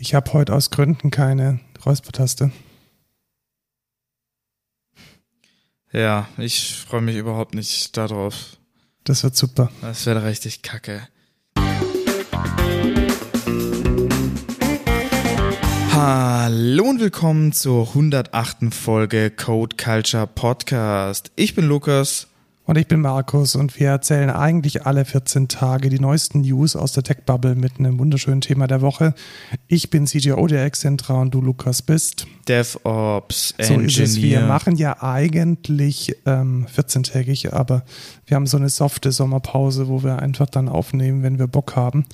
Ich habe heute aus Gründen keine Räuspertaste. Ja, ich freue mich überhaupt nicht darauf. Das wird super. Das wäre richtig kacke. Hallo und willkommen zur 108. Folge Code Culture Podcast. Ich bin Lukas. Und ich bin Markus und wir erzählen eigentlich alle 14 Tage die neuesten News aus der Tech-Bubble mit einem wunderschönen Thema der Woche. Ich bin CTO der Excentra und du, Lukas, bist DevOps so Engineer. ist es. Wir machen ja eigentlich ähm, 14-tägig, aber wir haben so eine softe Sommerpause, wo wir einfach dann aufnehmen, wenn wir Bock haben.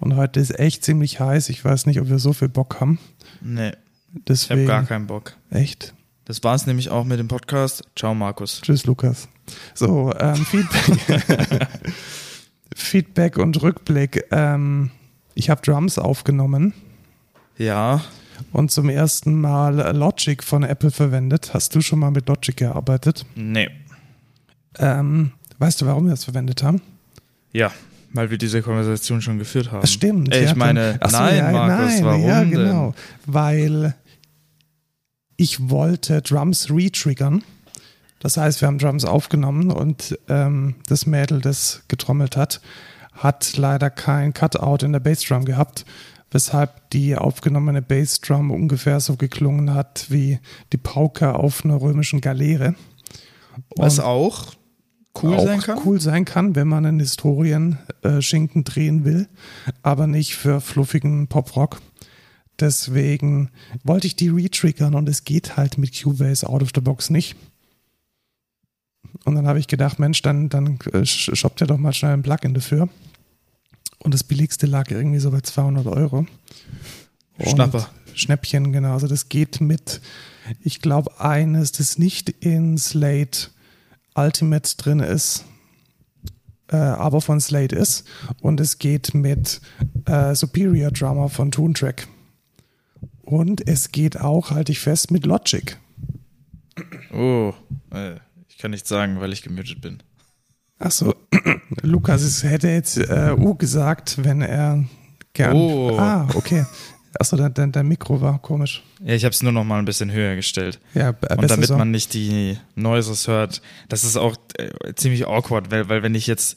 Und heute ist echt ziemlich heiß. Ich weiß nicht, ob wir so viel Bock haben. Nee, ich Deswegen, habe gar keinen Bock. Echt? Das war's nämlich auch mit dem Podcast. Ciao, Markus. Tschüss, Lukas. So, ähm, Feedback. Feedback und Rückblick. Ähm, ich habe Drums aufgenommen Ja, und zum ersten Mal Logic von Apple verwendet. Hast du schon mal mit Logic gearbeitet? nee. Ähm, weißt du, warum wir das verwendet haben? Ja, weil wir diese Konversation schon geführt haben. Das stimmt. Äh, ja, ich meine, Ach so, nein, ja, Markus, nein, warum ja, denn? genau. Weil ich wollte Drums retriggern. Das heißt, wir haben Drums aufgenommen und ähm, das Mädel, das getrommelt hat, hat leider kein Cutout in der Bassdrum gehabt, weshalb die aufgenommene Bassdrum ungefähr so geklungen hat wie die Pauke auf einer römischen Galeere. Was Und- auch cool auch sein kann. cool sein kann, wenn man einen Historien-Schinken drehen will, aber nicht für fluffigen Poprock. Deswegen wollte ich die retriggern und es geht halt mit Cubase out of the box nicht. Und dann habe ich gedacht, Mensch, dann, dann äh, sh- shoppt ja doch mal schnell ein Plugin dafür. Und das billigste lag irgendwie so bei 200 Euro. Und Schnapper. Schnäppchen, genau. Also das geht mit, ich glaube, eines, das nicht in Slate Ultimate drin ist, äh, aber von Slate ist. Und es geht mit äh, Superior Drummer von Toontrack. Und es geht auch, halte ich fest, mit Logic. Oh, äh, ich kann nichts sagen, weil ich gemutet bin. Achso, Lukas es hätte jetzt äh, U gesagt, wenn er gern. Oh. Ah, okay. Achso, dein, dein, Mikro war komisch. Ja, ich habe es nur noch mal ein bisschen höher gestellt. Ja, Und damit so. man nicht die Noises hört, das ist auch äh, ziemlich awkward, weil, weil wenn ich jetzt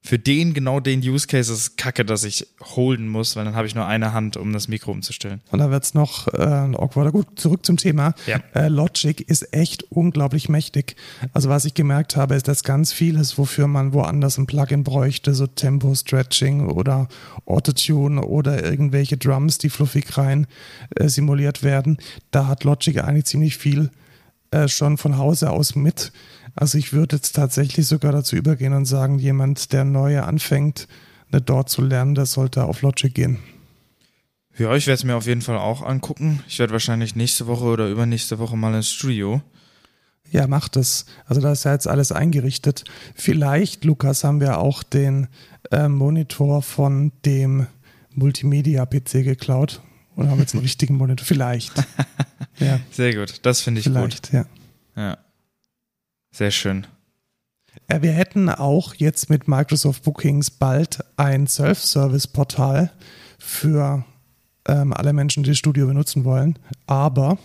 für den, genau den Use Case ist es kacke, dass ich holden muss, weil dann habe ich nur eine Hand, um das Mikro umzustellen. Und da wird's noch äh, awkwarder. Gut, zurück zum Thema. Ja. Äh, Logic ist echt unglaublich mächtig. Also was ich gemerkt habe, ist, dass ganz vieles, wofür man woanders ein Plugin bräuchte, so Tempo-Stretching oder Autotune oder irgendwelche Drums, die fluffig rein äh, simuliert werden, da hat Logic eigentlich ziemlich viel äh, schon von Hause aus mit. Also ich würde jetzt tatsächlich sogar dazu übergehen und sagen, jemand, der neu anfängt, eine dort zu lernen, der sollte auf Logic gehen. Ja, ich werde es mir auf jeden Fall auch angucken. Ich werde wahrscheinlich nächste Woche oder übernächste Woche mal ins Studio. Ja, macht es. Also da ist ja jetzt alles eingerichtet. Vielleicht, Lukas, haben wir auch den äh, Monitor von dem Multimedia-PC geklaut und haben jetzt einen richtigen Monitor. Vielleicht. Ja, Sehr gut, das finde ich gut. vielleicht, ja. Ja. Sehr schön. Äh, Wir hätten auch jetzt mit Microsoft Bookings bald ein Self-Service-Portal für ähm, alle Menschen, die das Studio benutzen wollen. Aber,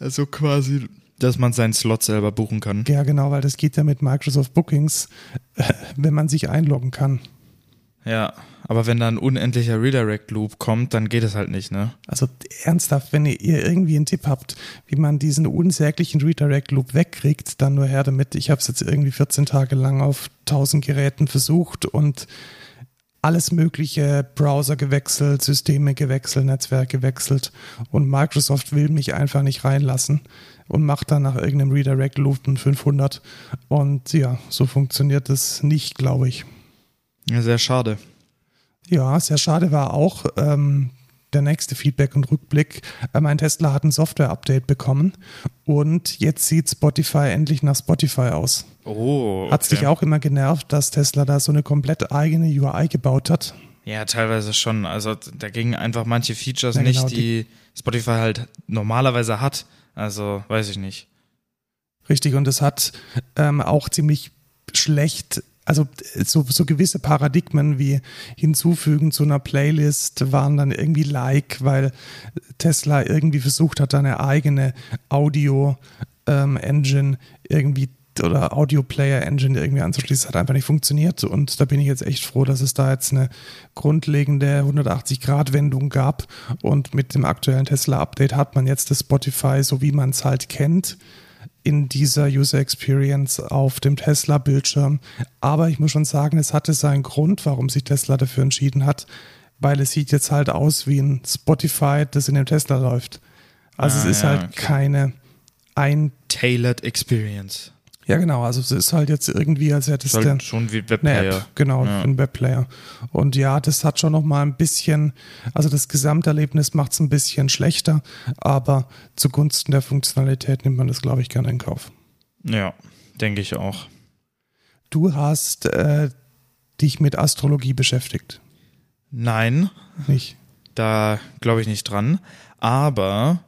Also quasi, dass man seinen Slot selber buchen kann. ja genau, weil das geht ja mit Microsoft Bookings, äh, wenn man sich einloggen kann. Ja, aber wenn da ein unendlicher Redirect-Loop kommt, dann geht es halt nicht, ne? Also ernsthaft, wenn ihr irgendwie einen Tipp habt, wie man diesen unsäglichen Redirect-Loop wegkriegt, dann nur her damit. Ich habe es jetzt irgendwie 14 Tage lang auf 1000 Geräten versucht und alles mögliche Browser gewechselt, Systeme gewechselt, Netzwerk gewechselt und Microsoft will mich einfach nicht reinlassen und macht dann nach irgendeinem Redirect-Loop einen 500 und ja, so funktioniert das nicht, glaube ich. Ja, sehr schade. Ja, sehr schade war auch ähm, der nächste Feedback und Rückblick. Äh, mein Tesla hat ein Software-Update bekommen und jetzt sieht Spotify endlich nach Spotify aus. Oh. Hat es dich auch immer genervt, dass Tesla da so eine komplett eigene UI gebaut hat? Ja, teilweise schon. Also da gingen einfach manche Features Ja, genau, nicht, die Spotify halt normalerweise hat. Also, weiß ich nicht. Richtig, und es hat ähm, auch ziemlich schlecht also so, so gewisse Paradigmen wie hinzufügen zu einer Playlist waren dann irgendwie like, weil Tesla irgendwie versucht hat, eine eigene Audio-Engine ähm, irgendwie oder Audio Player Engine irgendwie anzuschließen, hat einfach nicht funktioniert. Und da bin ich jetzt echt froh, dass es da jetzt eine grundlegende 180-Grad-Wendung gab. Und mit dem aktuellen Tesla-Update hat man jetzt das Spotify, so wie man es halt kennt, in dieser User Experience auf dem Tesla-Bildschirm. Aber ich muss schon sagen, es hatte seinen Grund, warum sich Tesla dafür entschieden hat, weil es sieht jetzt halt aus wie ein Spotify, das in dem Tesla läuft. Also ah, es ist ja, halt okay. keine ein Tailored Experience. Ja, genau. Also es ist halt jetzt irgendwie, als hätte es halt schon wie Webplayer. App, genau, ja. ein Webplayer. Und ja, das hat schon noch mal ein bisschen, also das Gesamterlebnis macht es ein bisschen schlechter, aber zugunsten der Funktionalität nimmt man das, glaube ich, gerne in Kauf. Ja, denke ich auch. Du hast äh, dich mit Astrologie beschäftigt. Nein. Nicht. Da glaube ich nicht dran. Aber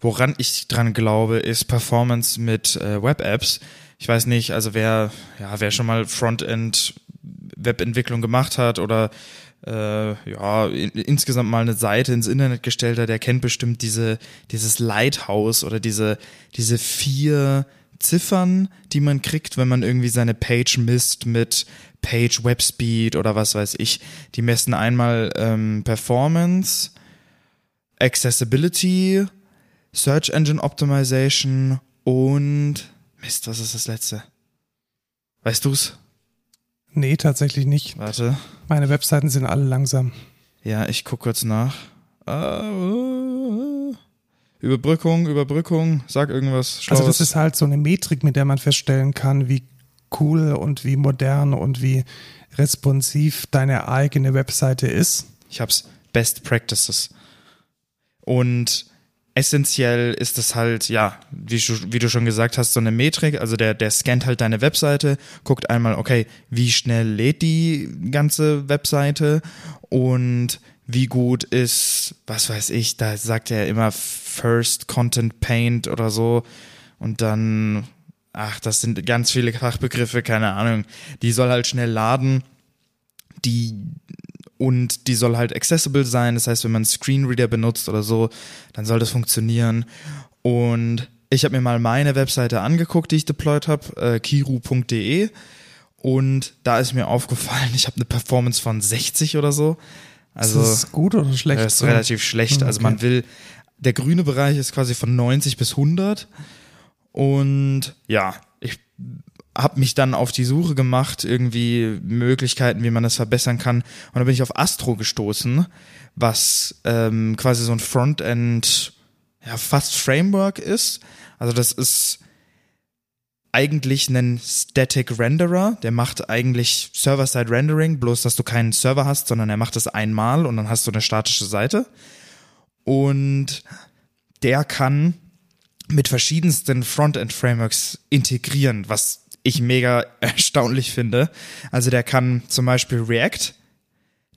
woran ich dran glaube, ist Performance mit äh, Web-Apps ich weiß nicht, also wer, ja, wer schon mal Frontend Webentwicklung gemacht hat oder äh, ja, in, insgesamt mal eine Seite ins Internet gestellt hat, der kennt bestimmt diese, dieses Lighthouse oder diese, diese vier Ziffern, die man kriegt, wenn man irgendwie seine Page misst mit Page Web Speed oder was weiß ich. Die messen einmal ähm, Performance, Accessibility, Search Engine Optimization und Mist, was ist das letzte? Weißt du's? Nee, tatsächlich nicht. Warte. Meine Webseiten sind alle langsam. Ja, ich guck kurz nach. Uh, Überbrückung, Überbrückung, sag irgendwas. Schlaues. Also das ist halt so eine Metrik, mit der man feststellen kann, wie cool und wie modern und wie responsiv deine eigene Webseite ist. Ich hab's. Best Practices. Und essentiell ist es halt, ja, wie du, wie du schon gesagt hast, so eine Metrik. Also der, der scannt halt deine Webseite, guckt einmal, okay, wie schnell lädt die ganze Webseite und wie gut ist, was weiß ich, da sagt er immer First Content Paint oder so. Und dann, ach, das sind ganz viele Fachbegriffe, keine Ahnung. Die soll halt schnell laden. Die und die soll halt accessible sein. Das heißt, wenn man einen Screenreader benutzt oder so, dann soll das funktionieren. Und ich habe mir mal meine Webseite angeguckt, die ich deployed habe, äh, kiru.de. Und da ist mir aufgefallen, ich habe eine Performance von 60 oder so. Also, ist das gut oder schlecht? Das ist relativ schlecht. Also man will, der grüne Bereich ist quasi von 90 bis 100. Und ja, ich habe mich dann auf die Suche gemacht, irgendwie Möglichkeiten, wie man das verbessern kann. Und da bin ich auf Astro gestoßen, was ähm, quasi so ein Frontend, ja, fast Framework ist. Also das ist eigentlich ein Static Renderer, der macht eigentlich Server-Side Rendering, bloß dass du keinen Server hast, sondern er macht das einmal und dann hast du eine statische Seite. Und der kann mit verschiedensten Frontend-Frameworks integrieren, was ich mega erstaunlich finde. Also der kann zum Beispiel React,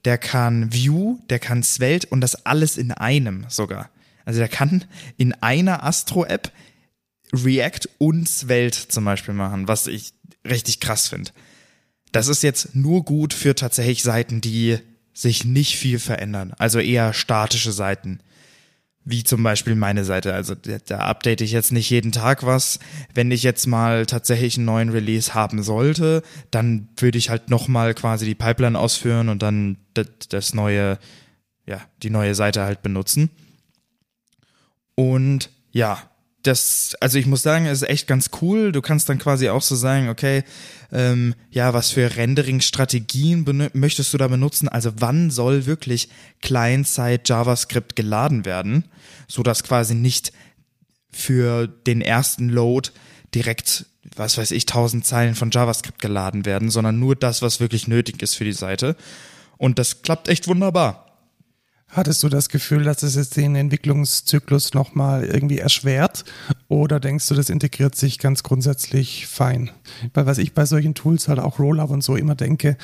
der kann Vue, der kann Svelte und das alles in einem sogar. Also der kann in einer Astro-App React und Svelte zum Beispiel machen, was ich richtig krass finde. Das ist jetzt nur gut für tatsächlich Seiten, die sich nicht viel verändern. Also eher statische Seiten wie zum Beispiel meine Seite. Also da update ich jetzt nicht jeden Tag was. Wenn ich jetzt mal tatsächlich einen neuen Release haben sollte, dann würde ich halt nochmal quasi die Pipeline ausführen und dann das neue, ja, die neue Seite halt benutzen. Und ja, das, also ich muss sagen, ist echt ganz cool. Du kannst dann quasi auch so sagen, okay, ähm, ja, was für Rendering-Strategien möchtest du da benutzen? Also wann soll wirklich Client-Side JavaScript geladen werden, so dass quasi nicht für den ersten Load direkt, was weiß ich, tausend Zeilen von JavaScript geladen werden, sondern nur das, was wirklich nötig ist für die Seite. Und das klappt echt wunderbar. Hattest du das Gefühl, dass es jetzt den Entwicklungszyklus nochmal irgendwie erschwert? Oder denkst du, das integriert sich ganz grundsätzlich fein? Weil was ich bei solchen Tools halt auch Rollup und so immer denke,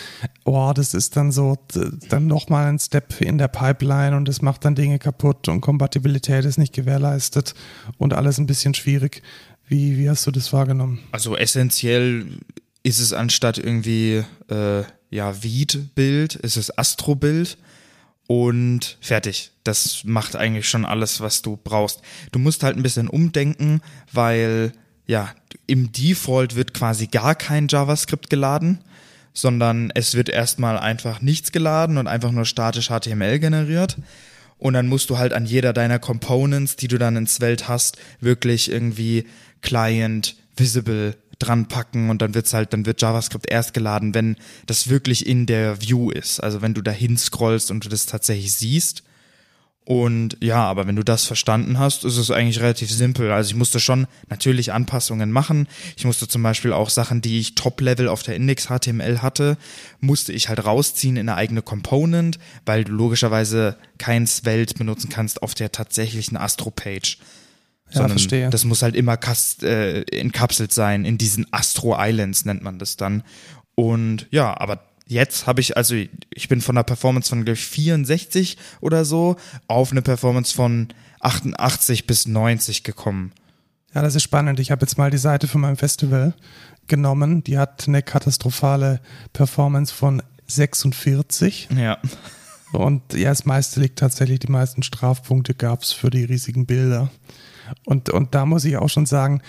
oh, das ist dann so, dann nochmal ein Step in der Pipeline und das macht dann Dinge kaputt und Kompatibilität ist nicht gewährleistet und alles ein bisschen schwierig. Wie, wie hast du das wahrgenommen? Also essentiell ist es anstatt irgendwie äh, ja Vied-Bild, ist es Astro-Bild und fertig. Das macht eigentlich schon alles, was du brauchst. Du musst halt ein bisschen umdenken, weil ja, im Default wird quasi gar kein JavaScript geladen, sondern es wird erstmal einfach nichts geladen und einfach nur statisch HTML generiert. Und dann musst du halt an jeder deiner Components, die du dann ins Welt hast, wirklich irgendwie Client, Visible dran packen und dann wird's halt, dann wird JavaScript erst geladen, wenn das wirklich in der View ist. Also wenn du dahin scrollst und du das tatsächlich siehst. Und ja, aber wenn du das verstanden hast, ist es eigentlich relativ simpel. Also ich musste schon natürlich Anpassungen machen. Ich musste zum Beispiel auch Sachen, die ich Top-Level auf der Index HTML hatte, musste ich halt rausziehen in eine eigene Component, weil du logischerweise kein Svelte benutzen kannst auf der tatsächlichen Astro-Page. Ja, verstehe. Das muss halt immer kast, äh, inkapselt sein in diesen Astro Islands nennt man das dann. Und ja, aber jetzt habe ich, also ich bin von einer Performance von, glaube ich, 64 oder so auf eine Performance von 88 bis 90 gekommen. Ja, das ist spannend. Ich habe jetzt mal die Seite von meinem Festival genommen. Die hat eine katastrophale Performance von 46. Ja. Und ja, das meiste liegt tatsächlich, die meisten Strafpunkte gab es für die riesigen Bilder. Und, und da muss ich auch schon sagen,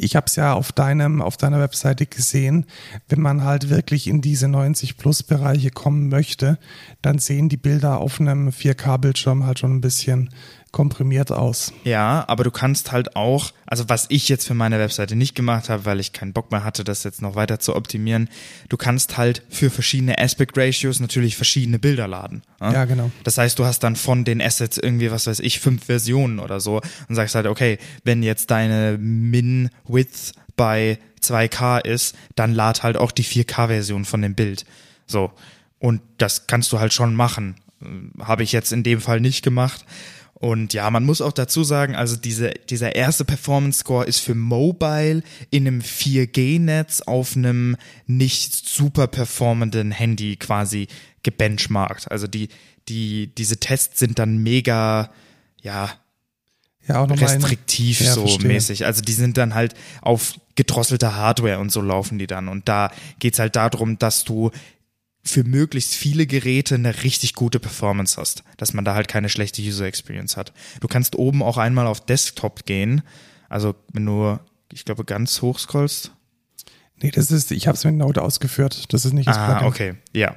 ich habe es ja auf deinem, auf deiner Webseite gesehen, wenn man halt wirklich in diese 90 Plus Bereiche kommen möchte, dann sehen die Bilder auf einem 4K-Bildschirm halt schon ein bisschen komprimiert aus. Ja, aber du kannst halt auch, also was ich jetzt für meine Webseite nicht gemacht habe, weil ich keinen Bock mehr hatte, das jetzt noch weiter zu optimieren, du kannst halt für verschiedene Aspect Ratios natürlich verschiedene Bilder laden. Ja, ja genau. Das heißt, du hast dann von den Assets irgendwie, was weiß ich, fünf Versionen oder so und sagst halt, okay, wenn jetzt deine Min-Width bei 2K ist, dann lad halt auch die 4K-Version von dem Bild. So. Und das kannst du halt schon machen. Habe ich jetzt in dem Fall nicht gemacht. Und ja, man muss auch dazu sagen, also diese, dieser erste Performance Score ist für Mobile in einem 4G-Netz auf einem nicht super performenden Handy quasi gebenchmarkt. Also die, die, diese Tests sind dann mega, ja, ja, auch restriktiv ja, so verstehe. mäßig. Also die sind dann halt auf gedrosselter Hardware und so laufen die dann. Und da geht's halt darum, dass du für möglichst viele Geräte eine richtig gute Performance hast, dass man da halt keine schlechte User Experience hat. Du kannst oben auch einmal auf Desktop gehen, also wenn du, ich glaube, ganz hoch scrollst. Nee, das ist, ich habe es mit Node ausgeführt, das ist nicht das ah, Plugin. okay, ja.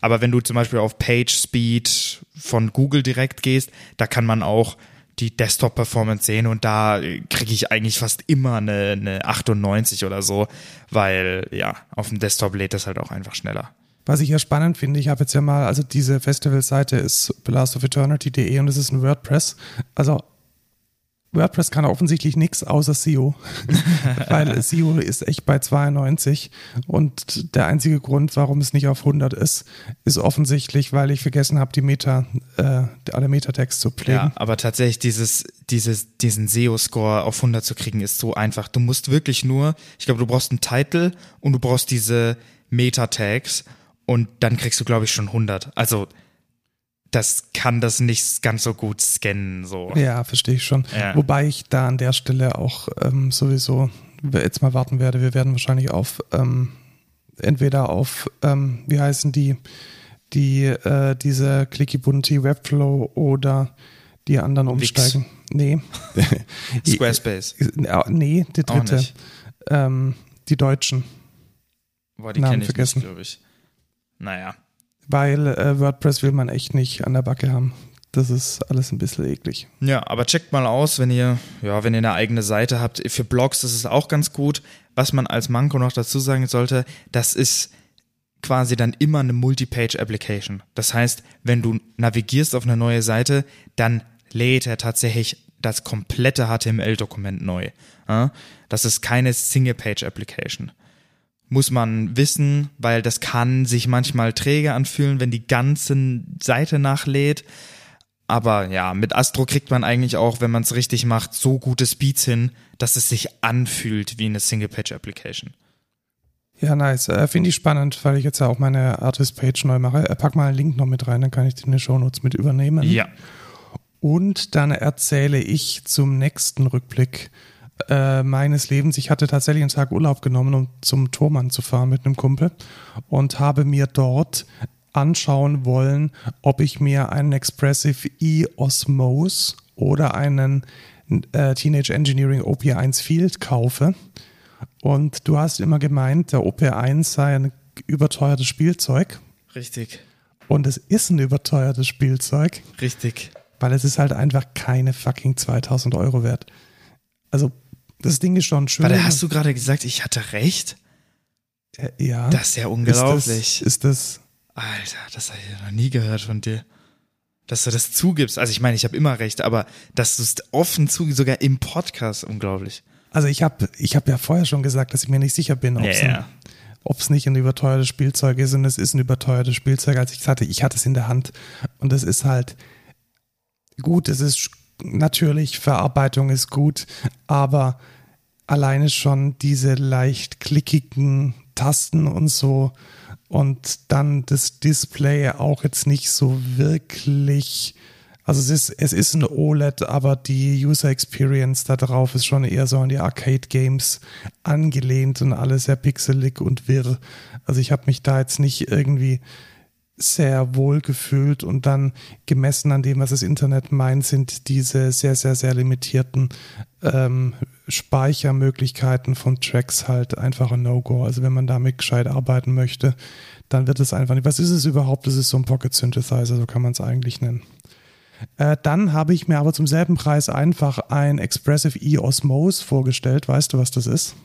Aber wenn du zum Beispiel auf Page Speed von Google direkt gehst, da kann man auch die Desktop-Performance sehen und da kriege ich eigentlich fast immer eine, eine 98 oder so, weil ja, auf dem Desktop lädt das halt auch einfach schneller. Was ich ja spannend finde, ich habe jetzt ja mal, also diese Festivalseite ist blastofeternity.de und es ist ein WordPress. Also WordPress kann offensichtlich nichts außer SEO, weil SEO ist echt bei 92 und der einzige Grund, warum es nicht auf 100 ist, ist offensichtlich, weil ich vergessen habe, die Meta, äh, alle Metatext zu pflegen. Ja, aber tatsächlich dieses, dieses, diesen SEO-Score auf 100 zu kriegen, ist so einfach. Du musst wirklich nur, ich glaube, du brauchst einen Titel und du brauchst diese Meta-Tags und dann kriegst du, glaube ich, schon 100. Also das kann das nicht ganz so gut scannen. So. Ja, verstehe ich schon. Ja. Wobei ich da an der Stelle auch ähm, sowieso jetzt mal warten werde. Wir werden wahrscheinlich auf ähm, entweder auf, ähm, wie heißen die, die äh, diese Clicky Bunty Webflow oder die anderen umsteigen. Wix. Nee. Squarespace. nee, die dritte. Ähm, die Deutschen. Boah, die kenne ich vergessen. glaube ich. Naja. Weil äh, WordPress will man echt nicht an der Backe haben. Das ist alles ein bisschen eklig. Ja, aber checkt mal aus, wenn ihr, ja, wenn ihr eine eigene Seite habt. Für Blogs ist es auch ganz gut. Was man als Manko noch dazu sagen sollte, das ist quasi dann immer eine Multi-Page-Application. Das heißt, wenn du navigierst auf eine neue Seite, dann lädt er tatsächlich das komplette HTML-Dokument neu. Das ist keine Single-Page-Application muss man wissen, weil das kann sich manchmal träge anfühlen, wenn die ganze Seite nachlädt. Aber ja, mit Astro kriegt man eigentlich auch, wenn man es richtig macht, so gute Speeds hin, dass es sich anfühlt wie eine Single-Page-Application. Ja, nice. Äh, Finde ich spannend, weil ich jetzt ja auch meine Artist-Page neu mache. Äh, pack mal einen Link noch mit rein, dann kann ich die in den Shownotes mit übernehmen. Ja. Und dann erzähle ich zum nächsten Rückblick äh, meines Lebens. Ich hatte tatsächlich einen Tag Urlaub genommen, um zum Tormann zu fahren mit einem Kumpel und habe mir dort anschauen wollen, ob ich mir einen Expressive E Osmose oder einen äh, Teenage Engineering OP1 Field kaufe. Und du hast immer gemeint, der OP1 sei ein überteuertes Spielzeug. Richtig. Und es ist ein überteuertes Spielzeug. Richtig. Weil es ist halt einfach keine fucking 2000 Euro wert. Also, das Ding ist schon schön. Warte, hast du gerade gesagt, ich hatte recht? Äh, ja. Das ist ja unglaublich. Ist das, ist das Alter, das habe ich noch nie gehört von dir. Dass du das zugibst. Also ich meine, ich habe immer recht, aber dass du es offen zugibst, sogar im Podcast, unglaublich. Also ich habe ich hab ja vorher schon gesagt, dass ich mir nicht sicher bin, ob es yeah. nicht ein überteuertes Spielzeug ist. Und es ist ein überteuertes Spielzeug, als ich hatte. Ich hatte es in der Hand. Und es ist halt gut, es ist natürlich, Verarbeitung ist gut, aber alleine schon diese leicht klickigen Tasten und so und dann das Display auch jetzt nicht so wirklich. Also es ist, es ist ein OLED, aber die User Experience da drauf ist schon eher so an die Arcade Games angelehnt und alles sehr pixelig und wirr. Also ich habe mich da jetzt nicht irgendwie sehr wohl gefühlt und dann gemessen an dem, was das Internet meint, sind diese sehr, sehr, sehr limitierten ähm, Speichermöglichkeiten von Tracks halt einfach ein No-Go. Also wenn man damit gescheit arbeiten möchte, dann wird es einfach nicht. Was ist es überhaupt? Das ist so ein Pocket Synthesizer, so kann man es eigentlich nennen. Äh, dann habe ich mir aber zum selben Preis einfach ein Expressive E Osmose vorgestellt. Weißt du, was das ist?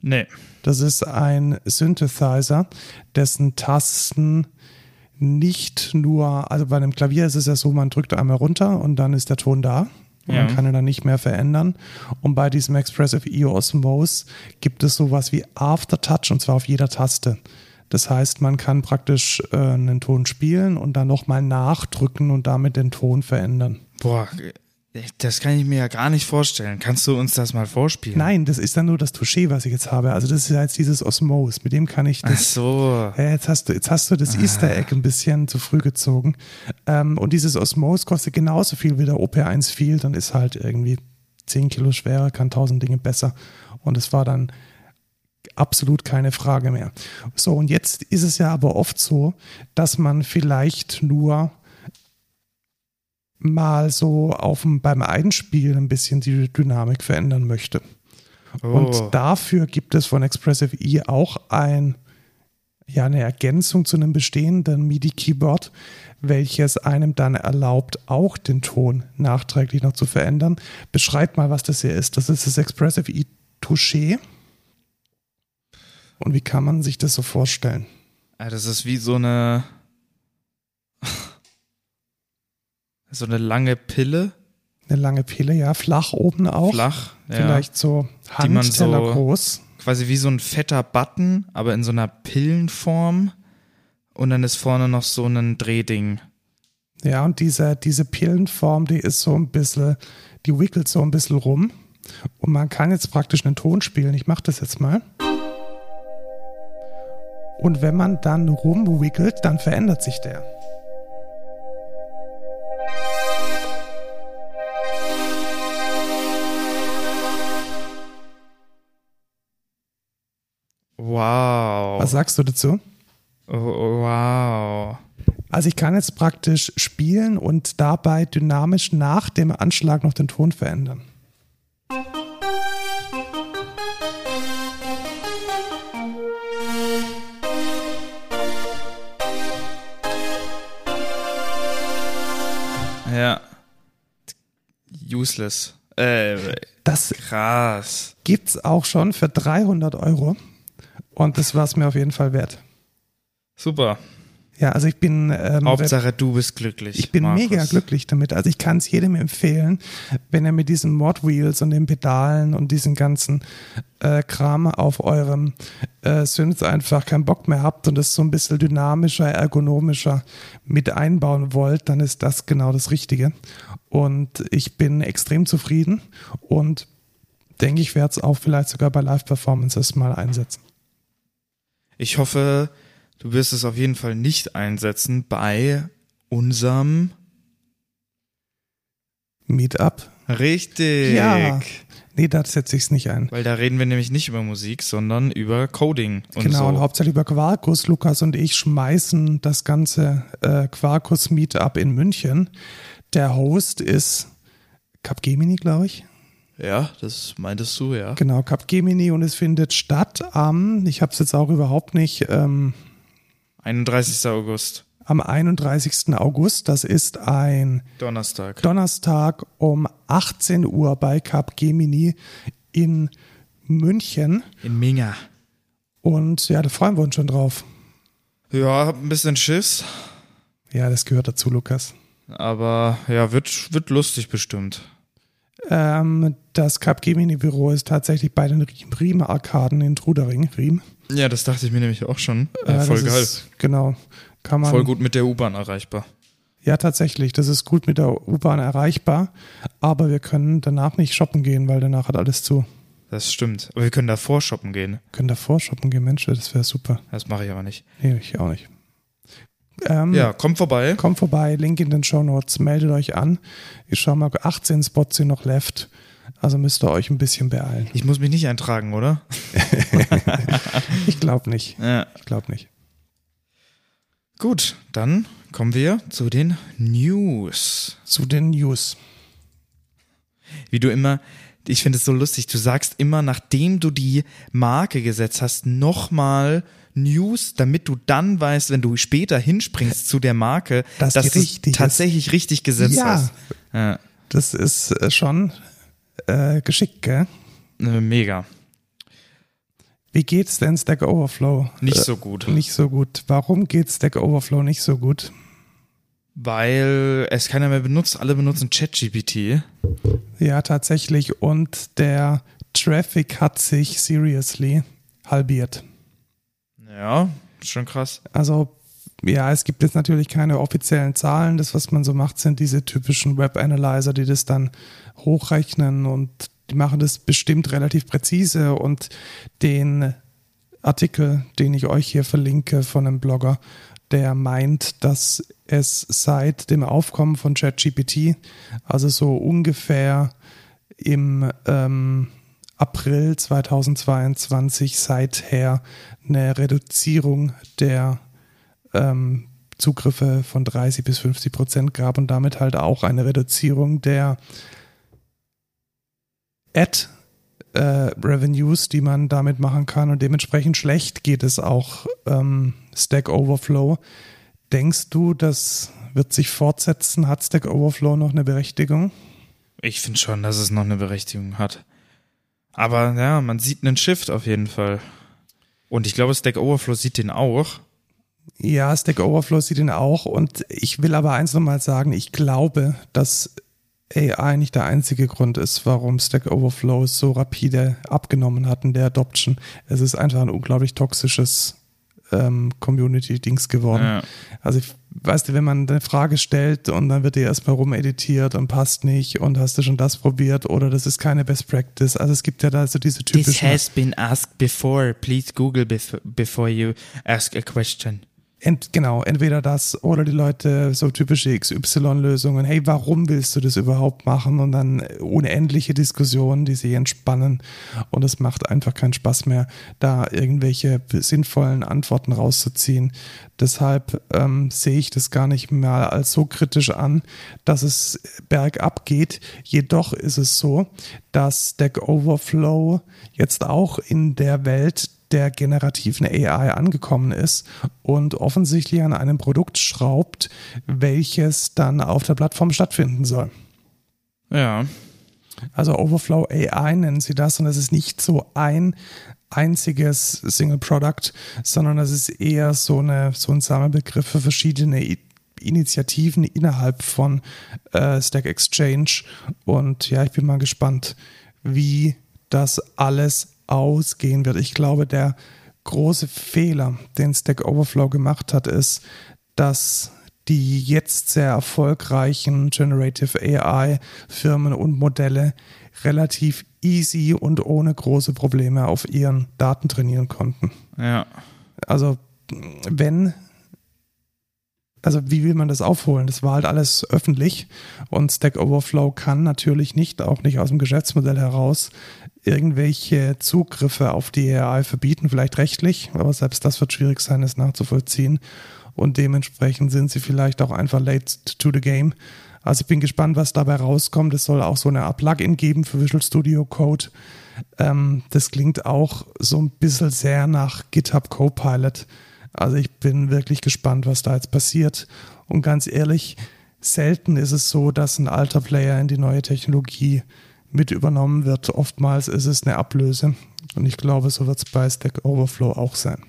Nee. Das ist ein Synthesizer, dessen Tasten nicht nur, also bei einem Klavier ist es ja so, man drückt einmal runter und dann ist der Ton da. Und ja. man kann ihn dann nicht mehr verändern. Und bei diesem Expressive E Osmose gibt es sowas wie Aftertouch und zwar auf jeder Taste. Das heißt, man kann praktisch äh, einen Ton spielen und dann nochmal nachdrücken und damit den Ton verändern. Boah, das kann ich mir ja gar nicht vorstellen. Kannst du uns das mal vorspielen? Nein, das ist dann nur das Touché, was ich jetzt habe. Also das ist ja jetzt dieses Osmose. Mit dem kann ich das. Ach so. Ja, jetzt hast du, jetzt hast du das ah. Easter Egg ein bisschen zu früh gezogen. Ähm, und dieses Osmose kostet genauso viel wie der OP1 Field und ist halt irgendwie 10 Kilo schwerer, kann 1000 Dinge besser. Und es war dann absolut keine Frage mehr. So, und jetzt ist es ja aber oft so, dass man vielleicht nur mal so auf dem, beim Einspielen ein bisschen die Dynamik verändern möchte. Oh. Und dafür gibt es von Expressive E auch ein, ja, eine Ergänzung zu einem bestehenden MIDI-Keyboard, welches einem dann erlaubt, auch den Ton nachträglich noch zu verändern. Beschreibt mal, was das hier ist. Das ist das Expressive E Touché. Und wie kann man sich das so vorstellen? Das ist wie so eine So eine lange Pille. Eine lange Pille, ja, flach oben auch. Flach, ja. Vielleicht so Handteller so groß. Quasi wie so ein fetter Button, aber in so einer Pillenform. Und dann ist vorne noch so ein Drehding. Ja, und diese, diese Pillenform, die ist so ein bisschen, die wickelt so ein bisschen rum. Und man kann jetzt praktisch einen Ton spielen. Ich mache das jetzt mal. Und wenn man dann rumwickelt, dann verändert sich der. Wow. Was sagst du dazu? Wow. Also ich kann jetzt praktisch spielen und dabei dynamisch nach dem Anschlag noch den Ton verändern. Ja. Useless. Äh, das krass. Gibt's auch schon für 300 Euro. Und das war es mir auf jeden Fall wert. Super. Ja, also ich bin. Ähm, Hauptsache, du bist glücklich. Ich bin Markus. mega glücklich damit. Also ich kann es jedem empfehlen, wenn ihr mit diesen Mod Wheels und den Pedalen und diesen ganzen äh, Kram auf eurem äh, Synth einfach keinen Bock mehr habt und es so ein bisschen dynamischer, ergonomischer mit einbauen wollt, dann ist das genau das Richtige. Und ich bin extrem zufrieden und denke, ich werde es auch vielleicht sogar bei Live-Performances mal einsetzen. Ich hoffe, du wirst es auf jeden Fall nicht einsetzen bei unserem Meetup. Richtig. Ja. Nee, da setze ich es nicht ein. Weil da reden wir nämlich nicht über Musik, sondern über Coding. Und genau, so. und hauptsächlich über Quarkus. Lukas und ich schmeißen das ganze äh, Quarkus Meetup in München. Der Host ist Capgemini, glaube ich. Ja, das meintest du, ja. Genau, Capgemini und es findet statt am, ich habe es jetzt auch überhaupt nicht. Ähm, 31. August. Am 31. August, das ist ein Donnerstag. Donnerstag um 18 Uhr bei Capgemini in München. In Minga. Und ja, da freuen wir uns schon drauf. Ja, hab ein bisschen Schiss. Ja, das gehört dazu, Lukas. Aber ja, wird, wird lustig bestimmt. Ähm, das Capgemini-Büro ist tatsächlich bei den Riem-Arkaden in Trudering. Riem. Ja, das dachte ich mir nämlich auch schon. Äh, voll geil. Ist, genau. Kann man, voll gut mit der U-Bahn erreichbar. Ja, tatsächlich. Das ist gut mit der U-Bahn erreichbar. Aber wir können danach nicht shoppen gehen, weil danach hat alles zu. Das stimmt. Aber wir können davor shoppen gehen. können davor shoppen gehen, Mensch, das wäre super. Das mache ich aber nicht. Nee, ich auch nicht. Ähm, ja, kommt vorbei. Kommt vorbei, Link in den Show Notes, meldet euch an. Ich schaue mal, 18 Spots sind noch left. Also müsst ihr euch ein bisschen beeilen. Ich muss mich nicht eintragen, oder? ich glaube nicht. Ja. Ich glaube nicht. Gut, dann kommen wir zu den News. Zu den News. Wie du immer, ich finde es so lustig, du sagst immer, nachdem du die Marke gesetzt hast, nochmal News, damit du dann weißt, wenn du später hinspringst zu der Marke, das dass du tatsächlich richtig gesetzt ja, hast. Ja. Das ist äh, schon äh, geschickt, gell? Äh, mega. Wie geht's denn Stack Overflow? Nicht so gut. Äh, nicht so gut. Warum geht Stack Overflow nicht so gut? Weil es keiner mehr benutzt. Alle benutzen ChatGPT. Ja, tatsächlich. Und der Traffic hat sich seriously halbiert. Ja, schon krass. Also, ja, es gibt jetzt natürlich keine offiziellen Zahlen. Das, was man so macht, sind diese typischen Web-Analyzer, die das dann hochrechnen und die machen das bestimmt relativ präzise und den Artikel, den ich euch hier verlinke von einem Blogger, der meint, dass es seit dem Aufkommen von ChatGPT, also so ungefähr im ähm, April 2022 seither eine Reduzierung der ähm, Zugriffe von 30 bis 50 Prozent gab und damit halt auch eine Reduzierung der Ad äh, Revenues, die man damit machen kann und dementsprechend schlecht geht es auch ähm, Stack Overflow. Denkst du, das wird sich fortsetzen? Hat Stack Overflow noch eine Berechtigung? Ich finde schon, dass es noch eine Berechtigung hat. Aber ja, man sieht einen Shift auf jeden Fall. Und ich glaube, Stack Overflow sieht den auch. Ja, Stack Overflow sieht den auch. Und ich will aber eins nochmal sagen, ich glaube, dass AI nicht der einzige Grund ist, warum Stack Overflow so rapide abgenommen hat in der Adoption. Es ist einfach ein unglaublich toxisches ähm, Community-Dings geworden. Ja. Also ich, weißt du, wenn man eine Frage stellt und dann wird die erstmal rumeditiert und passt nicht und hast du schon das probiert oder das ist keine Best Practice. Also es gibt ja da so diese typischen... This has been asked before. Please Google before you ask a question. Ent, genau, entweder das oder die Leute so typische XY-Lösungen. Hey, warum willst du das überhaupt machen? Und dann unendliche Diskussionen, die sich entspannen. Und es macht einfach keinen Spaß mehr, da irgendwelche sinnvollen Antworten rauszuziehen. Deshalb ähm, sehe ich das gar nicht mehr als so kritisch an, dass es bergab geht. Jedoch ist es so, dass Stack Overflow jetzt auch in der Welt der generativen AI angekommen ist und offensichtlich an einem Produkt schraubt, welches dann auf der Plattform stattfinden soll. Ja. Also Overflow AI nennen sie das und es ist nicht so ein einziges Single Product, sondern es ist eher so, eine, so ein Sammelbegriff für verschiedene Initiativen innerhalb von äh, Stack Exchange. Und ja, ich bin mal gespannt, wie das alles ausgehen wird. Ich glaube, der große Fehler, den Stack Overflow gemacht hat, ist, dass die jetzt sehr erfolgreichen Generative AI Firmen und Modelle relativ easy und ohne große Probleme auf ihren Daten trainieren konnten. Ja. Also wenn also wie will man das aufholen? Das war halt alles öffentlich und Stack Overflow kann natürlich nicht, auch nicht aus dem Geschäftsmodell heraus, irgendwelche Zugriffe auf die AI verbieten, vielleicht rechtlich, aber selbst das wird schwierig sein, es nachzuvollziehen. Und dementsprechend sind sie vielleicht auch einfach late to the game. Also ich bin gespannt, was dabei rauskommt. Es soll auch so eine Art Plugin geben für Visual Studio Code. Ähm, das klingt auch so ein bisschen sehr nach GitHub Copilot. Also ich bin wirklich gespannt, was da jetzt passiert. Und ganz ehrlich, selten ist es so, dass ein alter Player in die neue Technologie mit übernommen wird. Oftmals ist es eine Ablöse. Und ich glaube, so wird es bei Stack Overflow auch sein.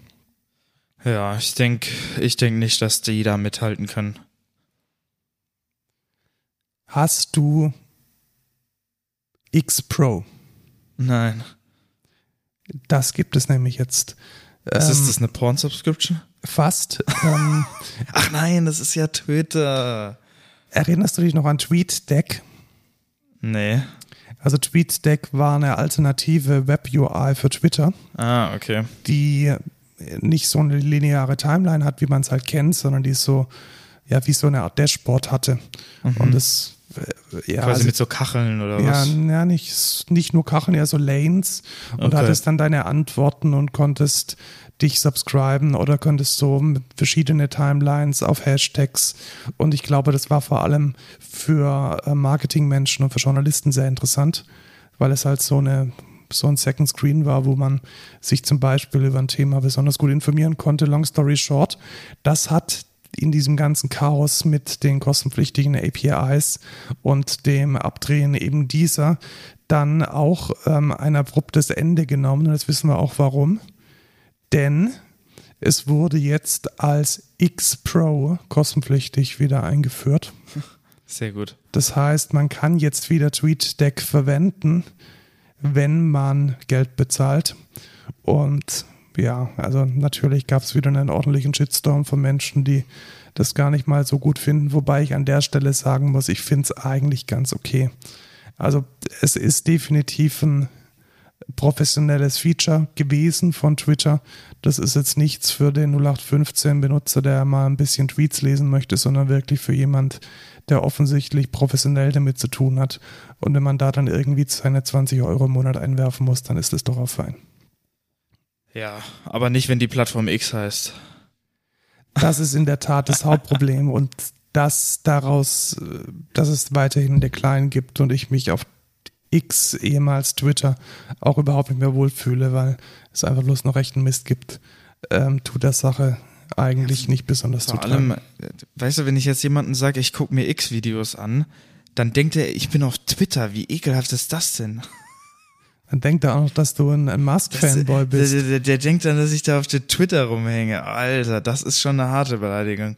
Ja, ich denke ich denk nicht, dass die da mithalten können. Hast du X Pro? Nein. Das gibt es nämlich jetzt. Was ähm, ist das, eine Porn-Subscription? Fast. Ähm, Ach nein, das ist ja Twitter. Erinnerst du dich noch an TweetDeck? Nee. Also TweetDeck war eine alternative Web-UI für Twitter. Ah, okay. Die nicht so eine lineare Timeline hat, wie man es halt kennt, sondern die so, ja, wie so eine Art Dashboard hatte. Mhm. Und das äh, ja, Quasi also, mit so Kacheln oder ja, was? Ja, nicht, nicht nur Kacheln, ja so Lanes. Und okay. hattest dann deine Antworten und konntest dich subscriben oder konntest so verschiedene Timelines auf Hashtags. Und ich glaube, das war vor allem für äh, Marketingmenschen und für Journalisten sehr interessant, weil es halt so eine so ein Second Screen war, wo man sich zum Beispiel über ein Thema besonders gut informieren konnte. Long story short, das hat in diesem ganzen Chaos mit den kostenpflichtigen APIs und dem Abdrehen eben dieser dann auch ähm, ein abruptes Ende genommen. Und das wissen wir auch warum. Denn es wurde jetzt als X Pro kostenpflichtig wieder eingeführt. Sehr gut. Das heißt, man kann jetzt wieder TweetDeck verwenden, wenn man Geld bezahlt. Und ja, also natürlich gab es wieder einen ordentlichen Shitstorm von Menschen, die das gar nicht mal so gut finden, wobei ich an der Stelle sagen muss, ich finde es eigentlich ganz okay. Also es ist definitiv ein professionelles Feature gewesen von Twitter. Das ist jetzt nichts für den 0815-Benutzer, der mal ein bisschen Tweets lesen möchte, sondern wirklich für jemand, der offensichtlich professionell damit zu tun hat. Und wenn man da dann irgendwie seine 20 Euro im Monat einwerfen muss, dann ist das doch auch fein. Ja, aber nicht, wenn die Plattform X heißt. Das ist in der Tat das Hauptproblem und dass daraus, dass es weiterhin Decline gibt und ich mich auf X, ehemals Twitter, auch überhaupt nicht mehr wohlfühle, weil es einfach bloß noch rechten Mist gibt, ähm, tut der Sache eigentlich nicht besonders Vor allem, weißt du, wenn ich jetzt jemanden sage, ich gucke mir X-Videos an, dann denkt er, ich bin auf Twitter. Wie ekelhaft ist das denn? Dann denkt er auch noch, dass du ein, ein Musk-Fanboy bist. Der, der, der, denkt dann, dass ich da auf der Twitter rumhänge. Alter, das ist schon eine harte Beleidigung.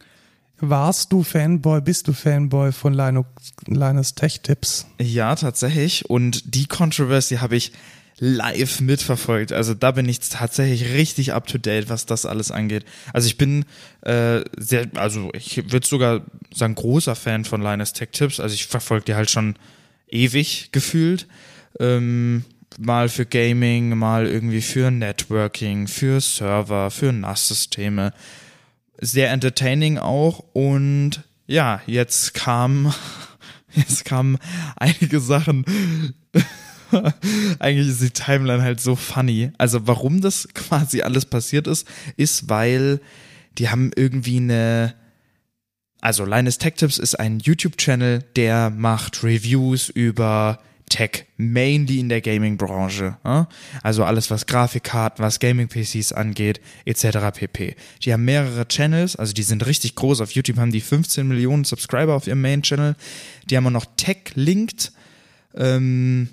Warst du Fanboy, bist du Fanboy von Linus, Linus Tech Tips? Ja, tatsächlich. Und die Controversy habe ich live mitverfolgt. Also da bin ich tatsächlich richtig up to date, was das alles angeht. Also ich bin äh, sehr, also ich würde sogar sagen, großer Fan von Linus Tech Tips. Also ich verfolge die halt schon ewig gefühlt. Ähm, mal für Gaming, mal irgendwie für Networking, für Server, für NAS-Systeme. Sehr entertaining auch und ja, jetzt kam, jetzt kamen einige Sachen. Eigentlich ist die Timeline halt so funny. Also warum das quasi alles passiert ist, ist, weil die haben irgendwie eine, also Linus Tech Tips ist ein YouTube-Channel, der macht Reviews über Tech, mainly in der Gaming-Branche. Also alles, was Grafikkarten, was Gaming-PCs angeht, etc. pp. Die haben mehrere Channels, also die sind richtig groß. Auf YouTube haben die 15 Millionen Subscriber auf ihrem Main-Channel. Die haben auch noch Tech-Linked ähm,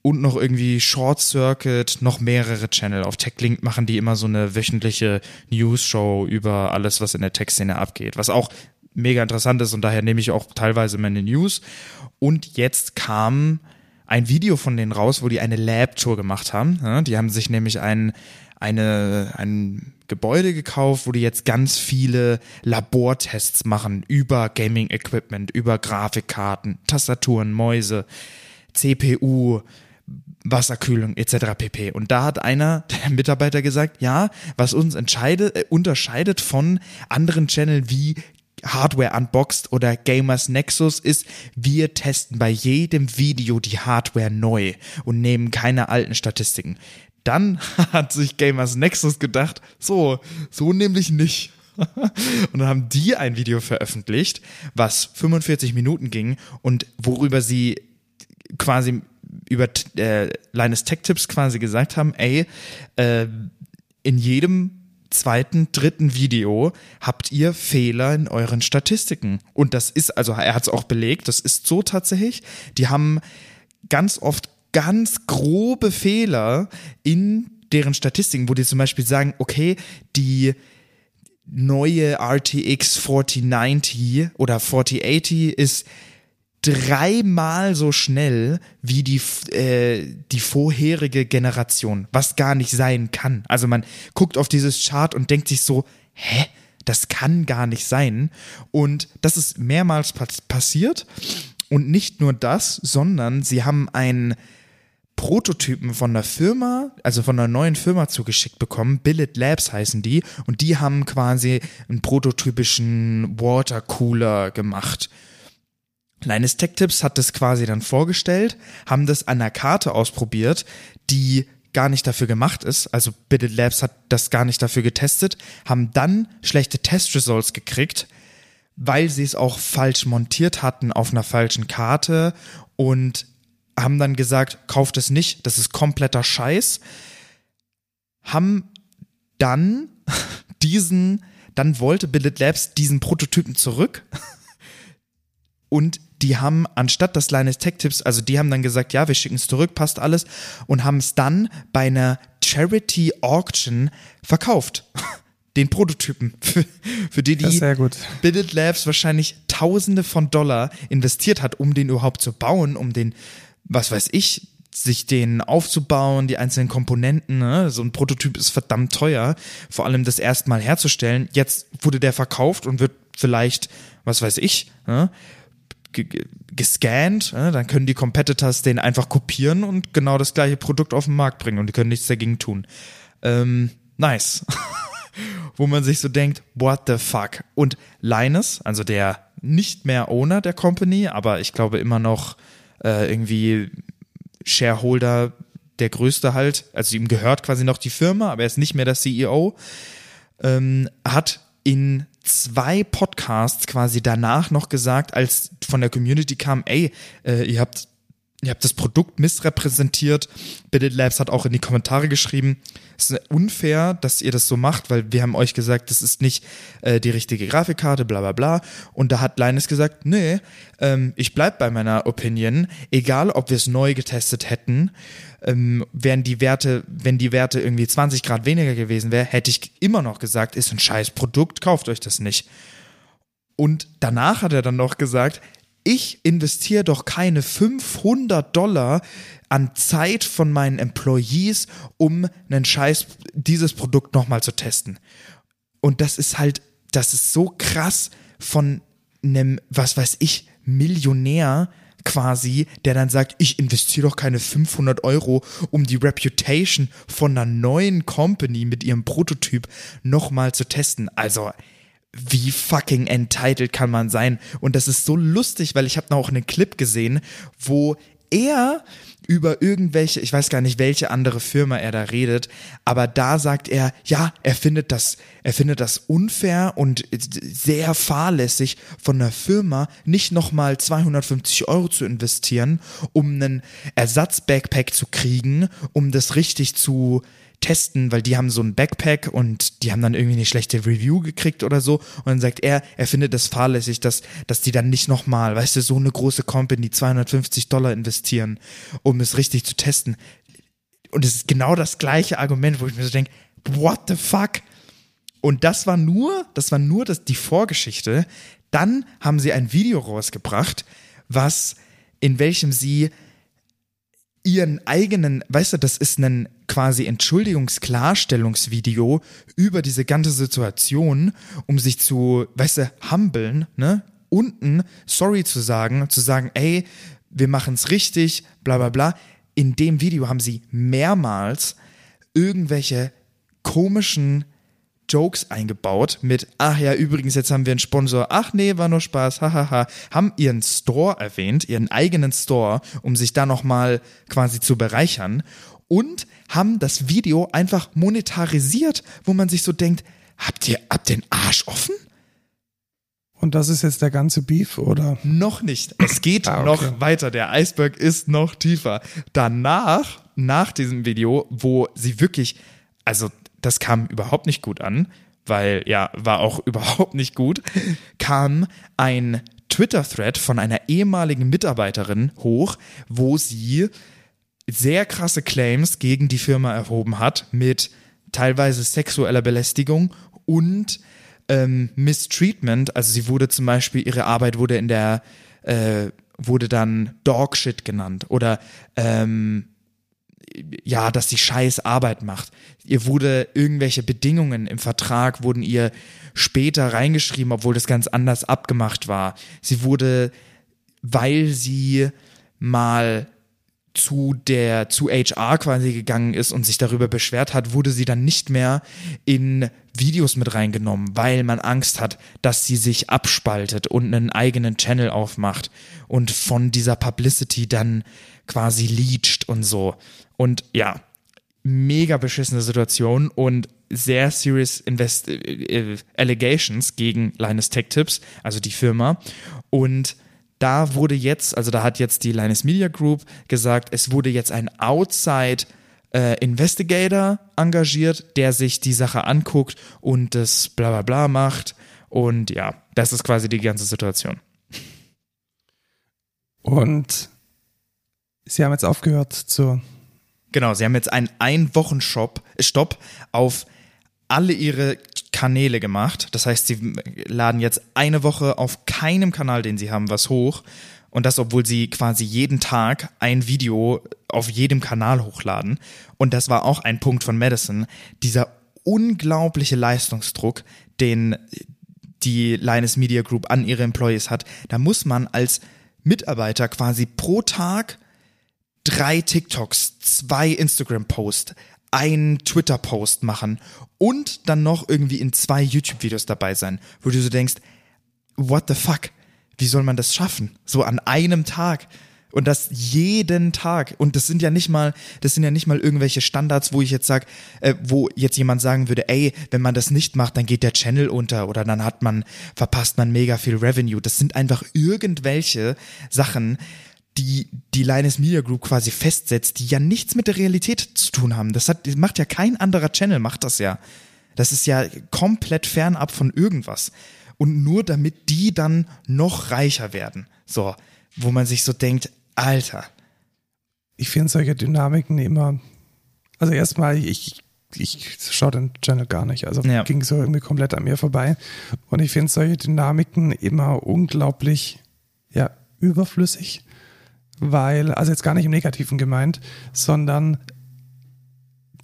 und noch irgendwie Short Circuit, noch mehrere Channel. Auf TechLink machen die immer so eine wöchentliche News-Show über alles, was in der Tech-Szene abgeht, was auch mega interessant ist und daher nehme ich auch teilweise meine News. Und jetzt kam ein Video von denen raus, wo die eine Lab-Tour gemacht haben. Die haben sich nämlich ein, eine, ein Gebäude gekauft, wo die jetzt ganz viele Labortests machen über Gaming-Equipment, über Grafikkarten, Tastaturen, Mäuse, CPU, Wasserkühlung etc. pp. Und da hat einer der Mitarbeiter gesagt, ja, was uns entscheidet, äh, unterscheidet von anderen Channel wie Hardware unboxed oder Gamers Nexus ist, wir testen bei jedem Video die Hardware neu und nehmen keine alten Statistiken. Dann hat sich Gamers Nexus gedacht, so, so nämlich nicht. und dann haben die ein Video veröffentlicht, was 45 Minuten ging und worüber sie quasi über äh, Linus Tech Tips quasi gesagt haben, ey, äh, in jedem zweiten, dritten Video habt ihr Fehler in euren Statistiken. Und das ist, also er hat es auch belegt, das ist so tatsächlich. Die haben ganz oft ganz grobe Fehler in deren Statistiken, wo die zum Beispiel sagen, okay, die neue RTX 4090 oder 4080 ist dreimal so schnell wie die, äh, die vorherige Generation, was gar nicht sein kann. Also man guckt auf dieses Chart und denkt sich so, hä? Das kann gar nicht sein. Und das ist mehrmals passiert. Und nicht nur das, sondern sie haben einen Prototypen von der Firma, also von einer neuen Firma zugeschickt bekommen. Billet Labs heißen die. Und die haben quasi einen prototypischen Watercooler gemacht. Linus Tech Tips hat das quasi dann vorgestellt, haben das an einer Karte ausprobiert, die gar nicht dafür gemacht ist. Also Bidded Labs hat das gar nicht dafür getestet, haben dann schlechte Testresults gekriegt, weil sie es auch falsch montiert hatten auf einer falschen Karte und haben dann gesagt, kauft es nicht, das ist kompletter Scheiß. Haben dann diesen, dann wollte Billet Labs diesen Prototypen zurück und die haben, anstatt das Linus Tech Tips, also die haben dann gesagt, ja, wir schicken es zurück, passt alles und haben es dann bei einer Charity Auction verkauft. Den Prototypen, für, für die die Bidded Labs wahrscheinlich Tausende von Dollar investiert hat, um den überhaupt zu bauen, um den, was weiß ich, sich den aufzubauen, die einzelnen Komponenten. Ne? So ein Prototyp ist verdammt teuer, vor allem das erstmal herzustellen. Jetzt wurde der verkauft und wird vielleicht, was weiß ich, ne? Gescannt, dann können die Competitors den einfach kopieren und genau das gleiche Produkt auf den Markt bringen und die können nichts dagegen tun. Ähm, nice. Wo man sich so denkt, what the fuck? Und Linus, also der nicht mehr Owner der Company, aber ich glaube immer noch äh, irgendwie Shareholder, der größte halt, also ihm gehört quasi noch die Firma, aber er ist nicht mehr der CEO, ähm, hat in zwei Podcasts quasi danach noch gesagt, als von der Community kam, ey, äh, ihr habt ihr habt das Produkt missrepräsentiert. Bidit Labs hat auch in die Kommentare geschrieben, es ist unfair, dass ihr das so macht, weil wir haben euch gesagt, das ist nicht äh, die richtige Grafikkarte, bla bla bla. Und da hat Linus gesagt, nee, ähm, ich bleib bei meiner Opinion, egal ob wir es neu getestet hätten ähm, wären die Werte, wenn die Werte irgendwie 20 Grad weniger gewesen wäre, hätte ich immer noch gesagt, ist ein scheiß Produkt, kauft euch das nicht. Und danach hat er dann noch gesagt, ich investiere doch keine 500 Dollar an Zeit von meinen Employees, um einen Scheiß, dieses Produkt nochmal zu testen. Und das ist halt, das ist so krass von einem, was weiß ich, Millionär, quasi, der dann sagt, ich investiere doch keine 500 Euro, um die Reputation von einer neuen Company mit ihrem Prototyp nochmal zu testen. Also, wie fucking entitled kann man sein? Und das ist so lustig, weil ich habe noch einen Clip gesehen, wo er über irgendwelche, ich weiß gar nicht, welche andere Firma er da redet, aber da sagt er, ja, er findet das, er findet das unfair und sehr fahrlässig von einer Firma nicht nochmal 250 Euro zu investieren, um einen Ersatz-Backpack zu kriegen, um das richtig zu, testen, weil die haben so ein Backpack und die haben dann irgendwie eine schlechte Review gekriegt oder so. Und dann sagt er, er findet das fahrlässig, dass, dass die dann nicht nochmal, weißt du, so eine große Company 250 Dollar investieren, um es richtig zu testen. Und es ist genau das gleiche Argument, wo ich mir so denke, what the fuck? Und das war nur, das war nur das, die Vorgeschichte. Dann haben sie ein Video rausgebracht, was, in welchem sie ihren eigenen, weißt du, das ist ein quasi Entschuldigungsklarstellungsvideo über diese ganze Situation, um sich zu, weißt du, humbeln, ne? Unten sorry zu sagen, zu sagen, ey, wir machen's richtig, bla bla bla. In dem Video haben sie mehrmals irgendwelche komischen Jokes eingebaut mit, ach ja, übrigens, jetzt haben wir einen Sponsor, ach nee, war nur Spaß, hahaha, haben ihren Store erwähnt, ihren eigenen Store, um sich da nochmal quasi zu bereichern und haben das Video einfach monetarisiert, wo man sich so denkt, habt ihr, habt den Arsch offen? Und das ist jetzt der ganze Beef, oder? Noch nicht. Es geht ah, okay. noch weiter. Der Eisberg ist noch tiefer. Danach, nach diesem Video, wo sie wirklich, also das kam überhaupt nicht gut an, weil ja, war auch überhaupt nicht gut, kam ein Twitter-Thread von einer ehemaligen Mitarbeiterin hoch, wo sie sehr krasse Claims gegen die Firma erhoben hat mit teilweise sexueller Belästigung und ähm, Mistreatment. Also sie wurde zum Beispiel, ihre Arbeit wurde in der, äh, wurde dann Dogshit genannt oder ähm, ja, dass sie scheiß Arbeit macht. Ihr wurde irgendwelche Bedingungen im Vertrag wurden ihr später reingeschrieben, obwohl das ganz anders abgemacht war. Sie wurde, weil sie mal zu der zu HR quasi gegangen ist und sich darüber beschwert hat, wurde sie dann nicht mehr in Videos mit reingenommen, weil man Angst hat, dass sie sich abspaltet und einen eigenen Channel aufmacht und von dieser Publicity dann quasi leacht und so. Und ja, mega beschissene Situation und sehr serious Invest äh, Allegations gegen Linus Tech Tips, also die Firma. Und da wurde jetzt, also da hat jetzt die Linus Media Group gesagt, es wurde jetzt ein Outside äh, Investigator engagiert, der sich die Sache anguckt und das bla bla bla macht. Und ja, das ist quasi die ganze Situation. Und Sie haben jetzt aufgehört zu. Genau, Sie haben jetzt einen Ein-Wochen-Stopp auf alle Ihre Kanäle gemacht. Das heißt, Sie laden jetzt eine Woche auf keinem Kanal, den Sie haben, was hoch. Und das, obwohl Sie quasi jeden Tag ein Video auf jedem Kanal hochladen. Und das war auch ein Punkt von Madison. Dieser unglaubliche Leistungsdruck, den die Linus Media Group an ihre Employees hat. Da muss man als Mitarbeiter quasi pro Tag drei TikToks, zwei Instagram-Posts, einen Twitter-Post machen und dann noch irgendwie in zwei YouTube-Videos dabei sein, wo du so denkst, what the fuck? Wie soll man das schaffen? So an einem Tag. Und das jeden Tag. Und das sind ja nicht mal, das sind ja nicht mal irgendwelche Standards, wo ich jetzt sag, äh, wo jetzt jemand sagen würde, ey, wenn man das nicht macht, dann geht der Channel unter oder dann hat man, verpasst man mega viel Revenue. Das sind einfach irgendwelche Sachen, die die Linus Media Group quasi festsetzt, die ja nichts mit der Realität zu tun haben. Das, hat, macht ja kein anderer Channel, macht das ja. Das ist ja komplett fernab von irgendwas. Und nur damit die dann noch reicher werden. So, wo man sich so denkt, Alter. Ich finde solche Dynamiken immer. Also erstmal, ich, ich schaue den Channel gar nicht. Also ja. ging so irgendwie komplett an mir vorbei. Und ich finde solche Dynamiken immer unglaublich, ja, überflüssig weil, also jetzt gar nicht im Negativen gemeint, sondern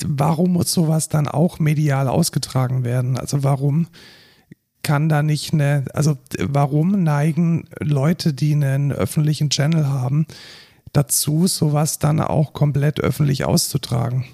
warum muss sowas dann auch medial ausgetragen werden? Also warum kann da nicht eine, also warum neigen Leute, die einen öffentlichen Channel haben, dazu, sowas dann auch komplett öffentlich auszutragen?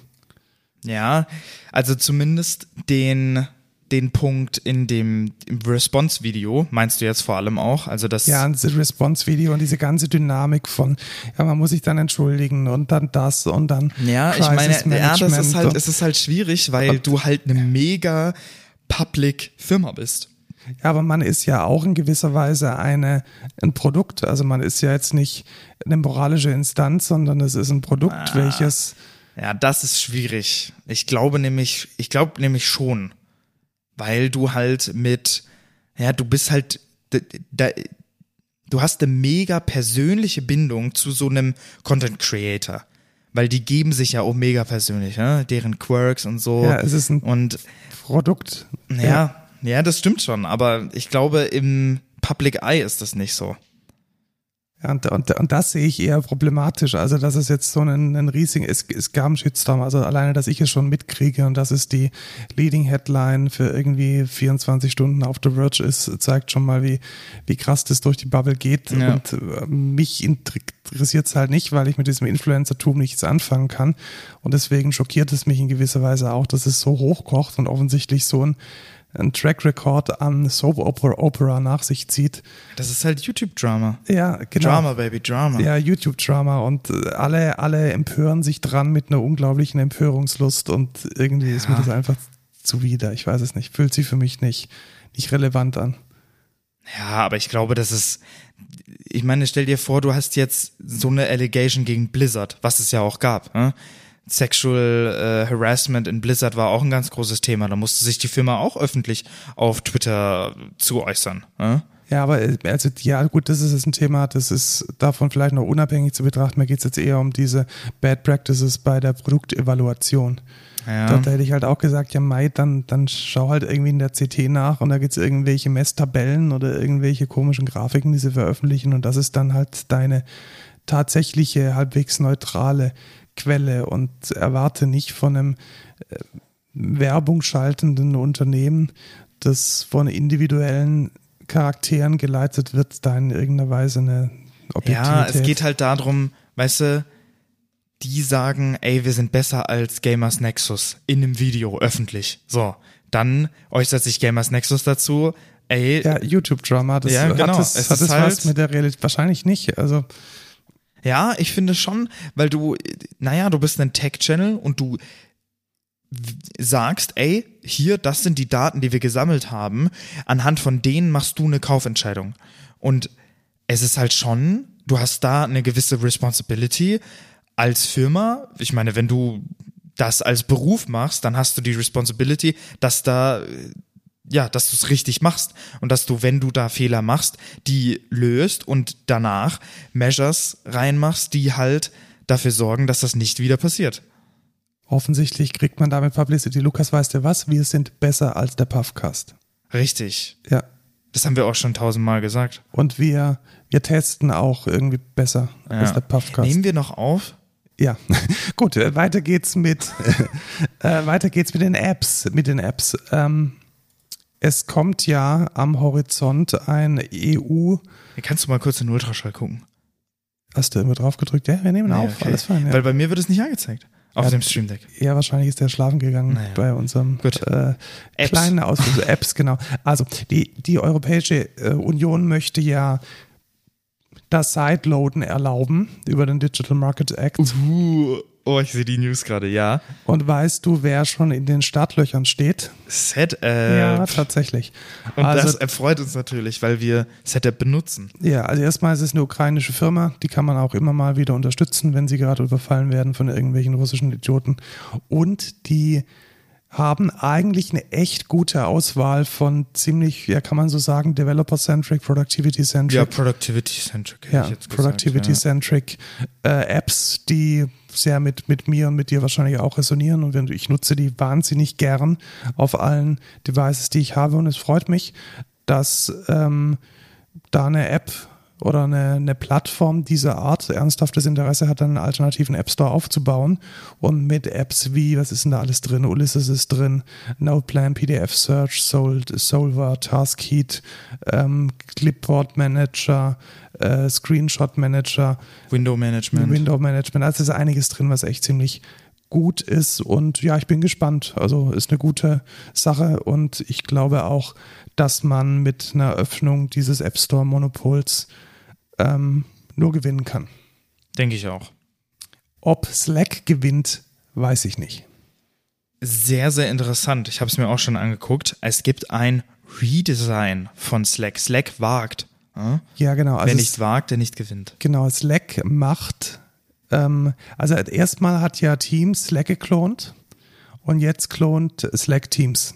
Ja, also zumindest den den Punkt in dem Response-Video, meinst du jetzt vor allem auch? Also das ja, das Response-Video und diese ganze Dynamik von, ja, man muss sich dann entschuldigen und dann das und dann. Ja, ich meine, ja, das ist halt, es ist halt schwierig, weil du halt eine mega Public Firma bist. Ja, aber man ist ja auch in gewisser Weise eine, ein Produkt. Also man ist ja jetzt nicht eine moralische Instanz, sondern es ist ein Produkt, ah, welches. Ja, das ist schwierig. Ich glaube nämlich, ich glaube nämlich schon weil du halt mit, ja, du bist halt, da, du hast eine mega persönliche Bindung zu so einem Content Creator. Weil die geben sich ja auch mega persönlich, ne? deren Quirks und so. Ja, es ist ein und, Produkt. Ja, ja, ja, das stimmt schon, aber ich glaube, im Public Eye ist das nicht so. Ja, und, und, und das sehe ich eher problematisch. Also, dass es jetzt so einen, einen riesigen, es, es gab einen Shitstorm, also alleine, dass ich es schon mitkriege und dass es die Leading Headline für irgendwie 24 Stunden auf The Verge ist, zeigt schon mal, wie, wie krass das durch die Bubble geht. Ja. Und äh, mich interessiert es halt nicht, weil ich mit diesem Influencer-Tum nichts anfangen kann. Und deswegen schockiert es mich in gewisser Weise auch, dass es so hochkocht und offensichtlich so ein ein Track Record an Soap Opera, Opera nach sich zieht. Das ist halt YouTube-Drama. Ja, genau. Drama, Baby, Drama. Ja, YouTube-Drama und äh, alle, alle empören sich dran mit einer unglaublichen Empörungslust und irgendwie ja. ist mir das einfach zuwider. Ich weiß es nicht. Fühlt sich für mich nicht, nicht relevant an. Ja, aber ich glaube, das ist, ich meine, stell dir vor, du hast jetzt so eine Allegation gegen Blizzard, was es ja auch gab. Ne? Sexual äh, Harassment in Blizzard war auch ein ganz großes Thema. Da musste sich die Firma auch öffentlich auf Twitter zu äußern. Äh? Ja, aber äh, also ja gut, das ist jetzt ein Thema, das ist davon vielleicht noch unabhängig zu betrachten. Mir geht es jetzt eher um diese Bad Practices bei der Produktevaluation. Ja. Da hätte ich halt auch gesagt, ja Mai, dann, dann schau halt irgendwie in der CT nach und da gibt es irgendwelche Messtabellen oder irgendwelche komischen Grafiken, die sie veröffentlichen und das ist dann halt deine tatsächliche, halbwegs neutrale Quelle und erwarte nicht von einem äh, Werbung schaltenden Unternehmen, das von individuellen Charakteren geleitet wird, da in irgendeiner Weise eine Objektivität. Ja, es geht halt darum, weißt du, die sagen, ey, wir sind besser als Gamers Nexus in einem Video öffentlich. So, dann äußert sich Gamers Nexus dazu, ey. Ja, YouTube-Drama, das ja, genau. hat es, es hat es halt was mit der Realität, wahrscheinlich nicht, also. Ja, ich finde schon, weil du, naja, du bist ein Tech-Channel und du sagst, ey, hier, das sind die Daten, die wir gesammelt haben, anhand von denen machst du eine Kaufentscheidung. Und es ist halt schon, du hast da eine gewisse Responsibility als Firma. Ich meine, wenn du das als Beruf machst, dann hast du die Responsibility, dass da ja, dass du es richtig machst und dass du, wenn du da Fehler machst, die löst und danach Measures reinmachst, die halt dafür sorgen, dass das nicht wieder passiert. Offensichtlich kriegt man damit Publicity. Lukas, weißt du was? Wir sind besser als der Puffcast. Richtig. Ja. Das haben wir auch schon tausendmal gesagt. Und wir, wir testen auch irgendwie besser ja. als der Puffcast. Nehmen wir noch auf? Ja, gut, äh, weiter geht's mit, äh, weiter geht's mit den Apps, mit den Apps. Ähm, es kommt ja am Horizont ein EU. Kannst du mal kurz in den Ultraschall gucken? Hast du immer drauf gedrückt? Ja, wir nehmen nee, auf. Okay. Alles fein. Ja. Weil bei mir wird es nicht angezeigt. Auf ja, dem Stream Deck. Ja, wahrscheinlich ist der schlafen gegangen naja. bei unserem äh, kleinen Ausflug. Apps, genau. Also die, die Europäische äh, Union möchte ja das Sideloaden erlauben über den Digital Market Act. Uh, Oh, ich sehe die News gerade, ja. Und weißt du, wer schon in den Startlöchern steht? SetApp. Ja, tatsächlich. Und also, das erfreut uns natürlich, weil wir SetApp benutzen. Ja, also erstmal ist es eine ukrainische Firma, die kann man auch immer mal wieder unterstützen, wenn sie gerade überfallen werden von irgendwelchen russischen Idioten. Und die haben eigentlich eine echt gute Auswahl von ziemlich, ja, kann man so sagen, Developer-centric, Productivity-centric. Ja, Productivity-centric. Ja, Productivity-centric ja. äh, Apps, die sehr mit, mit mir und mit dir wahrscheinlich auch resonieren. Und ich nutze die wahnsinnig gern auf allen Devices, die ich habe. Und es freut mich, dass ähm, da eine App oder eine, eine Plattform dieser Art ernsthaftes Interesse hat, einen alternativen App Store aufzubauen und mit Apps wie, was ist denn da alles drin? Ulysses ist drin, NoPlan, PDF Search, Sol Solver, Taskheat, ähm, Clipboard Manager, äh, Screenshot Manager, Window Management. Window Management. Also ist einiges drin, was echt ziemlich gut ist. Und ja, ich bin gespannt. Also ist eine gute Sache und ich glaube auch, dass man mit einer Öffnung dieses App Store Monopols ähm, nur gewinnen kann. Denke ich auch. Ob Slack gewinnt, weiß ich nicht. Sehr, sehr interessant. Ich habe es mir auch schon angeguckt. Es gibt ein Redesign von Slack. Slack wagt ja, genau. Also Wer nicht wagt, der nicht gewinnt. Genau, Slack macht, ähm, also erstmal hat ja Teams Slack geklont und jetzt klont Slack Teams.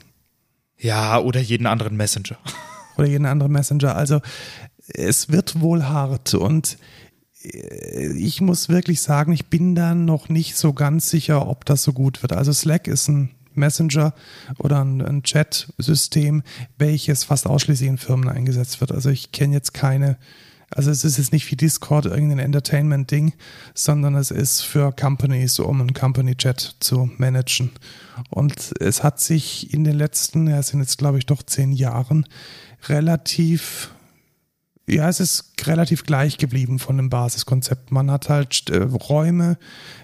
Ja, oder jeden anderen Messenger. Oder jeden anderen Messenger. Also es wird wohl hart und äh, ich muss wirklich sagen, ich bin da noch nicht so ganz sicher, ob das so gut wird. Also Slack ist ein Messenger oder ein, Chat-System, welches fast ausschließlich in Firmen eingesetzt wird. Also ich kenne jetzt keine Also es ist jetzt nicht wie Discord irgendein Entertainment-Ding, sondern es ist für Companies, um einen Company-Chat zu managen. Und es hat sich in den letzten, ja, es sind jetzt glaube ich doch zehn Jahren, relativ ja, es ist relativ gleich geblieben von dem Basiskonzept. Man hat halt äh, Räume,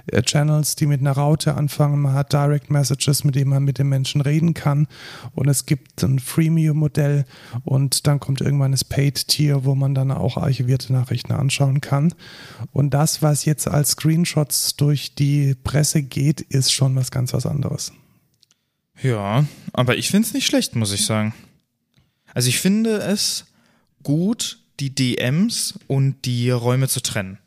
äh, Channels, die mit einer Raute anfangen. Man hat Direct Messages, mit denen man mit den Menschen reden kann. Und es gibt ein Freemium-Modell und dann kommt irgendwann das Paid-Tier, wo man dann auch archivierte Nachrichten anschauen kann. Und das, was jetzt als Screenshots durch die Presse geht, ist schon was ganz was anderes. Ja, aber ich finde es nicht schlecht, muss ich sagen. Also ich finde es gut, die DMs und die Räume zu trennen.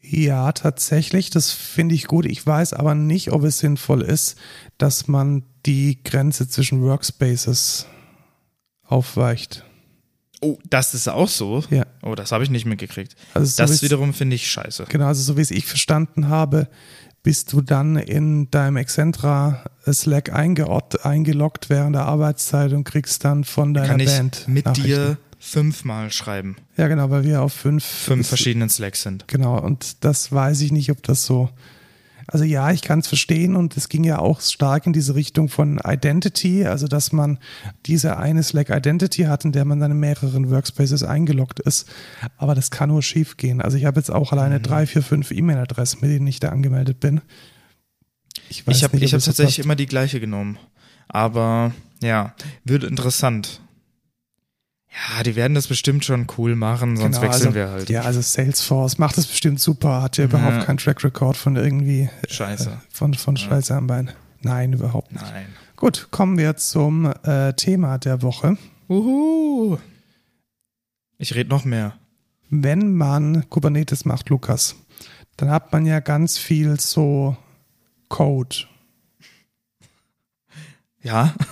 Ja, tatsächlich, das finde ich gut. Ich weiß aber nicht, ob es sinnvoll ist, dass man die Grenze zwischen Workspaces aufweicht. Oh, das ist auch so? Ja. Oh, das habe ich nicht mitgekriegt. Also so das wiederum finde ich scheiße. Genau, also so wie es ich verstanden habe, bist du dann in deinem Excentra Slack eingeloggt während der Arbeitszeit und kriegst dann von deiner Kann ich Band mit dir fünfmal schreiben. Ja, genau, weil wir auf fünf, fünf verschiedenen Slacks sind. Genau, und das weiß ich nicht, ob das so. Also ja, ich kann es verstehen und es ging ja auch stark in diese Richtung von Identity, also dass man diese eine Slack Identity hat, in der man dann in mehreren Workspaces eingeloggt ist. Aber das kann nur schief gehen. Also ich habe jetzt auch alleine mhm. drei, vier, fünf E-Mail-Adressen, mit denen ich da angemeldet bin. Ich, ich habe hab tatsächlich immer die gleiche genommen. Aber ja, wird interessant. Ja, die werden das bestimmt schon cool machen, sonst genau, wechseln also, wir halt. Ja, also Salesforce macht das bestimmt super, hat ja überhaupt ja. keinen Track Record von irgendwie Scheiße. Äh, von, von Scheiße ja. am Bein. Nein, überhaupt nicht. Nein. Gut, kommen wir zum äh, Thema der Woche. Uhu. Ich rede noch mehr. Wenn man Kubernetes macht, Lukas, dann hat man ja ganz viel so Code. Ja.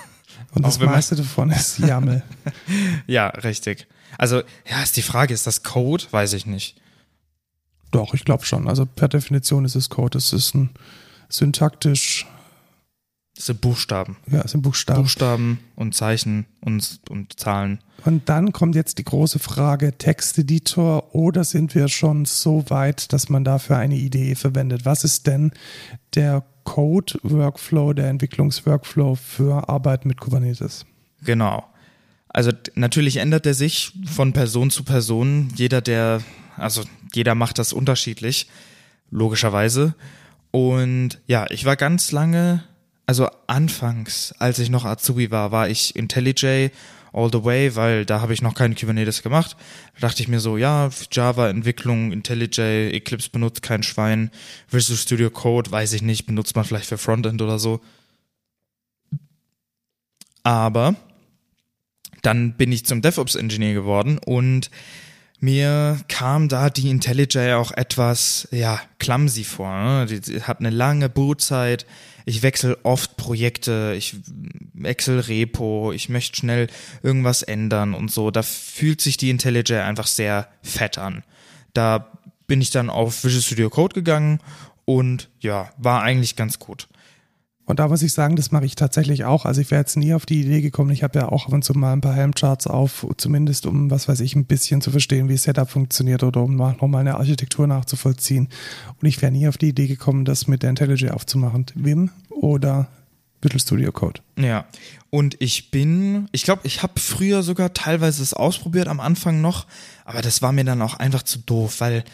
Und das meiste davon ist YAML. ja, richtig. Also, ja, ist die Frage, ist das Code? Weiß ich nicht. Doch, ich glaube schon. Also per Definition ist es Code. Es ist ein syntaktisch. Es sind Buchstaben. Ja, es sind Buchstaben. Buchstaben und Zeichen und, und Zahlen. Und dann kommt jetzt die große Frage, Texteditor oder sind wir schon so weit, dass man dafür eine Idee verwendet? Was ist denn der Code-Workflow, der Entwicklungsworkflow für Arbeit mit Kubernetes. Genau. Also natürlich ändert er sich von Person zu Person. Jeder, der, also jeder macht das unterschiedlich, logischerweise. Und ja, ich war ganz lange, also anfangs, als ich noch Azubi war, war ich IntelliJ all the way, weil da habe ich noch keine Kubernetes gemacht. Da dachte ich mir so, ja, Java-Entwicklung, IntelliJ, Eclipse benutzt kein Schwein, Visual Studio Code, weiß ich nicht, benutzt man vielleicht für Frontend oder so. Aber dann bin ich zum DevOps-Ingenieur geworden und mir kam da die IntelliJ auch etwas, ja, clumsy vor. Ne? Die hat eine lange Bootzeit, ich wechsle oft Projekte, ich wechsle Repo, ich möchte schnell irgendwas ändern und so. Da fühlt sich die IntelliJ einfach sehr fett an. Da bin ich dann auf Visual Studio Code gegangen und ja, war eigentlich ganz gut. Und da muss ich sagen, das mache ich tatsächlich auch. Also ich wäre jetzt nie auf die Idee gekommen. Ich habe ja auch ab und zu mal ein paar Helmcharts auf, zumindest um, was weiß ich, ein bisschen zu verstehen, wie Setup funktioniert oder um nochmal eine Architektur nachzuvollziehen. Und ich wäre nie auf die Idee gekommen, das mit der IntelliJ aufzumachen. Vim oder Visual Studio Code. Ja, und ich bin, ich glaube, ich habe früher sogar teilweise es ausprobiert am Anfang noch, aber das war mir dann auch einfach zu doof, weil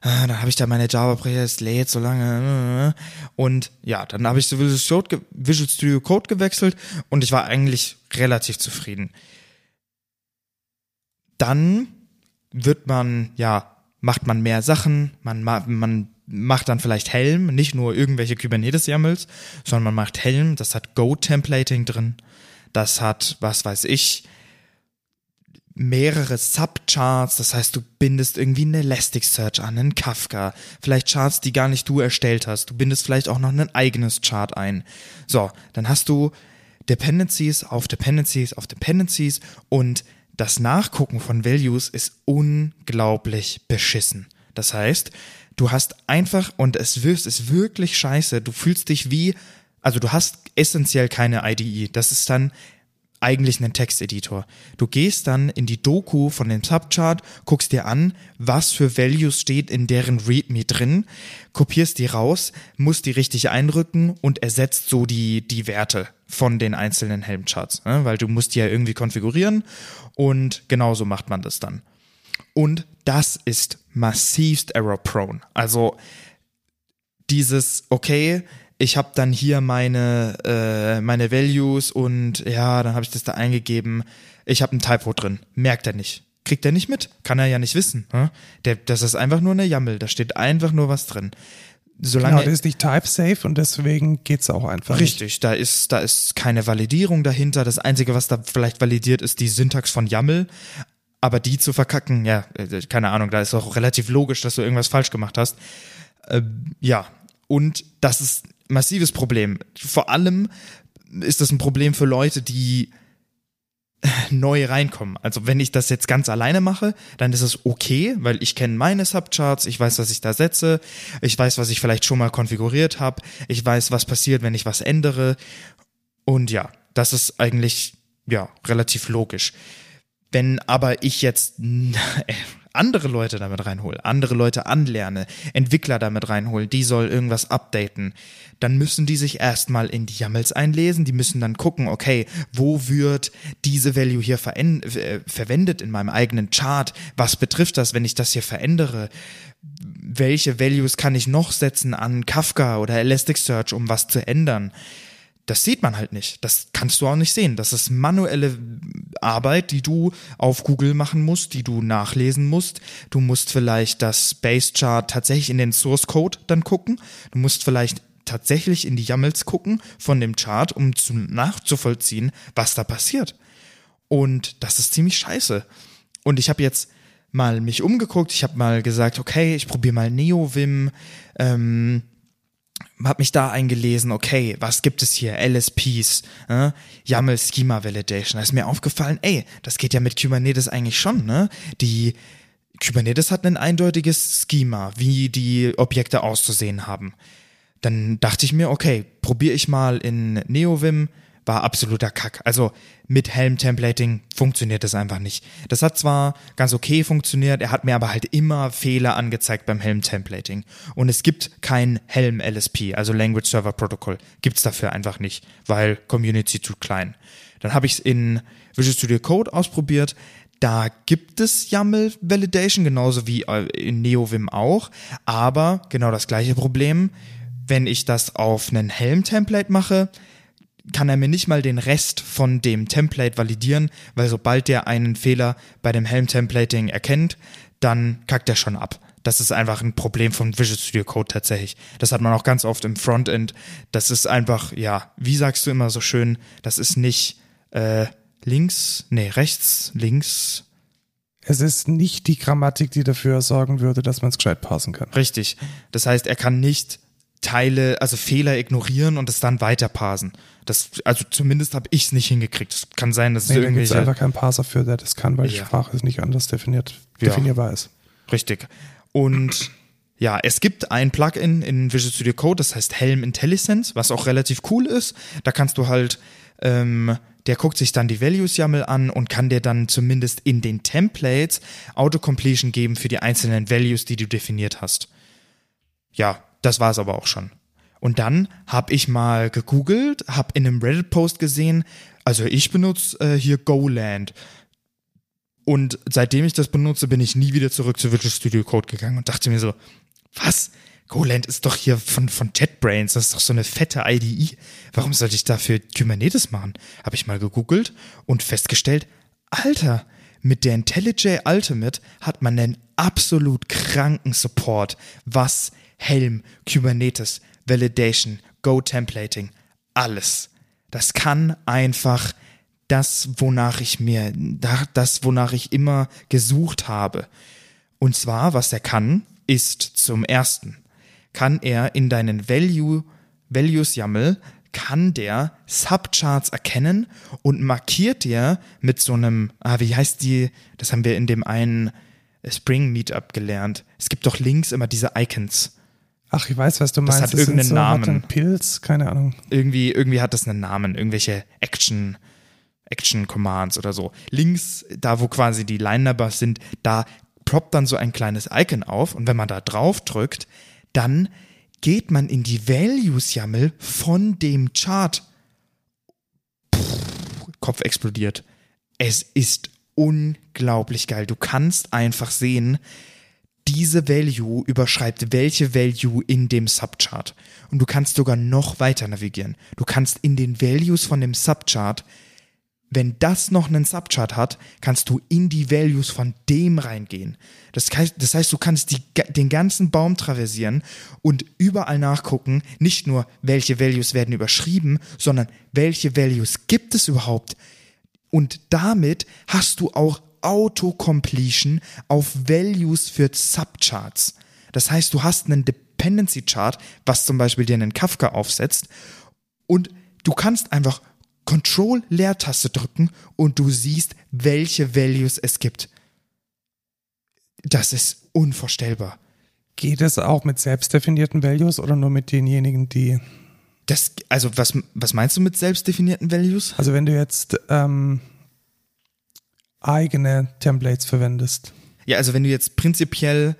ah, dann habe ich da meine Java-Projekte, es lädt so lange. Und ja, dann habe ich zu Visual Studio Code gewechselt und ich war eigentlich relativ zufrieden. Dann wird man, ja, macht man mehr Sachen, man, man macht dann vielleicht Helm, nicht nur irgendwelche Kubernetes-YAMLs, sondern man macht Helm, das hat Go-Templating drin, das hat, was weiß ich, mehrere Subcharts, das heißt, du bindest irgendwie einen Elasticsearch an, einen Kafka, vielleicht Charts, die gar nicht du erstellt hast, du bindest vielleicht auch noch ein eigenes Chart ein. So, dann hast du Dependencies auf Dependencies auf Dependencies und das Nachgucken von Values ist unglaublich beschissen. Das heißt, du hast einfach, und es wirst ist wirklich scheiße, du fühlst dich wie, also du hast essentiell keine IDE. Das ist dann eigentlich einen Texteditor. Du gehst dann in die Doku von dem Subchart, guckst dir an, was für Values steht in deren README drin, kopierst die raus, musst die richtig einrücken und ersetzt so die, die Werte von den einzelnen Helmcharts, ne? weil du musst die ja irgendwie konfigurieren und genauso macht man das dann. Und das ist massivst error-prone. Also dieses, okay, ich habe dann hier meine, äh, meine Values und ja, dann habe ich das da eingegeben. Ich habe ein Typo drin. Merkt er nicht. Kriegt er nicht mit. Kann er ja nicht wissen. Hm? Der, das ist einfach nur eine Jammel. Da steht einfach nur was drin. Solange genau, das ist nicht type-safe und deswegen geht's auch einfach. Richtig, nicht. da ist, da ist keine Validierung dahinter. Das Einzige, was da vielleicht validiert, ist die Syntax von YAML. Aber die zu verkacken, ja, äh, keine Ahnung, da ist auch relativ logisch, dass du irgendwas falsch gemacht hast. Äh, ja, und das ist massives Problem. Vor allem ist das ein Problem für Leute, die neu reinkommen. Also wenn ich das jetzt ganz alleine mache, dann ist es okay, weil ich kenne meine Subcharts, ich weiß, was ich da setze, ich weiß, was ich vielleicht schon mal konfiguriert habe, ich weiß, was passiert, wenn ich was ändere. Und ja, das ist eigentlich ja relativ logisch. Wenn aber ich jetzt andere Leute damit reinhole, andere Leute anlerne, Entwickler damit reinhole, die soll irgendwas updaten, dann müssen die sich erstmal in die YAMLs einlesen, die müssen dann gucken, okay, wo wird diese Value hier äh, verwendet in meinem eigenen Chart, was betrifft das, wenn ich das hier verändere, welche Values kann ich noch setzen an Kafka oder Elasticsearch, um was zu ändern das sieht man halt nicht. Das kannst du auch nicht sehen. Das ist manuelle Arbeit, die du auf Google machen musst, die du nachlesen musst. Du musst vielleicht das Base Chart tatsächlich in den Source Code dann gucken. Du musst vielleicht tatsächlich in die YAMLs gucken von dem Chart, um zu, nachzuvollziehen, was da passiert. Und das ist ziemlich scheiße. Und ich habe jetzt mal mich umgeguckt. Ich habe mal gesagt, okay, ich probiere mal NeoVim. Ähm, habe mich da eingelesen, okay, was gibt es hier? LSPs, äh, YAML Schema Validation. Da ist mir aufgefallen, ey, das geht ja mit Kubernetes eigentlich schon, ne? Die Kubernetes hat ein eindeutiges Schema, wie die Objekte auszusehen haben. Dann dachte ich mir, okay, probiere ich mal in NeoVim war absoluter Kack. Also mit Helm-Templating funktioniert das einfach nicht. Das hat zwar ganz okay funktioniert, er hat mir aber halt immer Fehler angezeigt beim Helm-Templating. Und es gibt kein Helm-LSP, also Language Server Protocol. Gibt's dafür einfach nicht, weil Community zu klein. Dann habe ich es in Visual Studio Code ausprobiert. Da gibt es YAML Validation, genauso wie äh, in NeoVim auch. Aber genau das gleiche Problem. Wenn ich das auf einen Helm-Template mache, kann er mir nicht mal den Rest von dem Template validieren, weil sobald der einen Fehler bei dem Helm-Templating erkennt, dann kackt er schon ab. Das ist einfach ein Problem von Visual Studio Code tatsächlich. Das hat man auch ganz oft im Frontend. Das ist einfach, ja, wie sagst du immer so schön, das ist nicht äh, links, nee, rechts, links. Es ist nicht die Grammatik, die dafür sorgen würde, dass man es gescheit parsen kann. Richtig. Das heißt, er kann nicht Teile, also Fehler ignorieren und es dann weiter parsen. Das, also zumindest habe ich es nicht hingekriegt. Es kann sein, dass nee, es irgendwie. Es einfach keinen Parser für, der das kann, weil die Sprache ist nicht anders definiert, definierbar ja. ist. Richtig. Und ja, es gibt ein Plugin in Visual Studio Code, das heißt Helm IntelliSense, was auch relativ cool ist. Da kannst du halt, ähm, der guckt sich dann die Values-YAML an und kann dir dann zumindest in den Templates Autocompletion geben für die einzelnen Values, die du definiert hast. Ja, das war es aber auch schon. Und dann habe ich mal gegoogelt, habe in einem Reddit-Post gesehen, also ich benutze äh, hier GoLand. Und seitdem ich das benutze, bin ich nie wieder zurück zu Visual Studio Code gegangen und dachte mir so, was? GoLand ist doch hier von, von JetBrains, das ist doch so eine fette IDE. Warum sollte ich dafür Kubernetes machen? Habe ich mal gegoogelt und festgestellt, Alter, mit der IntelliJ Ultimate hat man einen absolut kranken Support, was Helm, Kubernetes, Validation, Go-Templating, alles. Das kann einfach das, wonach ich mir, das, wonach ich immer gesucht habe. Und zwar, was er kann, ist zum ersten, kann er in deinen Value, Values YAML, kann der Subcharts erkennen und markiert dir mit so einem, ah, wie heißt die, das haben wir in dem einen Spring Meetup gelernt. Es gibt doch links immer diese Icons. Ach, ich weiß, was du meinst. Das hat irgendeinen so, Namen. Pilz, keine Ahnung. Irgendwie, irgendwie hat das einen Namen, irgendwelche Action, Action Commands oder so. Links, da wo quasi die Line Numbers sind, da ploppt dann so ein kleines Icon auf und wenn man da drauf drückt, dann geht man in die Values-YAML von dem Chart. Puh, Kopf explodiert. Es ist unglaublich geil. Du kannst einfach sehen, diese Value überschreibt welche Value in dem Subchart. Und du kannst sogar noch weiter navigieren. Du kannst in den Values von dem Subchart, wenn das noch einen Subchart hat, kannst du in die Values von dem reingehen. Das heißt, das heißt du kannst die, den ganzen Baum traversieren und überall nachgucken, nicht nur welche Values werden überschrieben, sondern welche Values gibt es überhaupt. Und damit hast du auch Auto-Completion auf Values für Subcharts. Das heißt, du hast einen Dependency Chart, was zum Beispiel dir einen Kafka aufsetzt und du kannst einfach Control-Leertaste drücken und du siehst, welche Values es gibt. Das ist unvorstellbar. Geht es auch mit selbstdefinierten Values oder nur mit denjenigen, die. Das, also, was, was meinst du mit selbstdefinierten Values? Also, wenn du jetzt ähm, eigene Templates verwendest. Ja, also wenn du jetzt prinzipiell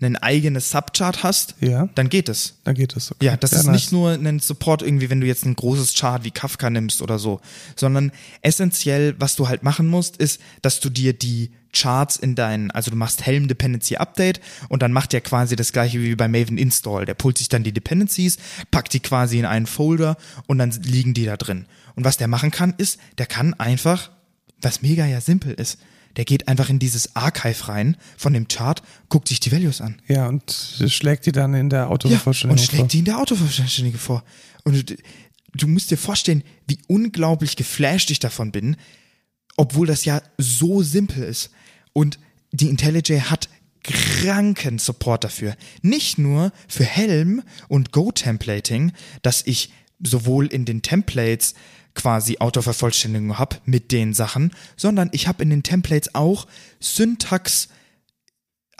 ein eigenes Subchart hast, ja. dann geht es. Dann geht es. Okay. Ja, das Sehr ist nice. nicht nur ein Support irgendwie, wenn du jetzt ein großes Chart wie Kafka nimmst oder so, sondern essentiell, was du halt machen musst, ist, dass du dir die Charts in deinen, also du machst Helm Dependency Update und dann macht der quasi das gleiche wie bei Maven Install. Der pullt sich dann die Dependencies, packt die quasi in einen Folder und dann liegen die da drin. Und was der machen kann, ist, der kann einfach was mega ja simpel ist. Der geht einfach in dieses Archive rein von dem Chart, guckt sich die Values an. Ja, und schlägt die dann in der Autovervollständigung ja, und schlägt vor. die in der Autovervollständigung vor. Und du, du musst dir vorstellen, wie unglaublich geflasht ich davon bin, obwohl das ja so simpel ist. Und die IntelliJ hat kranken Support dafür. Nicht nur für Helm und Go-Templating, dass ich sowohl in den Templates quasi Autovervollständigung habe mit den Sachen, sondern ich habe in den Templates auch Syntax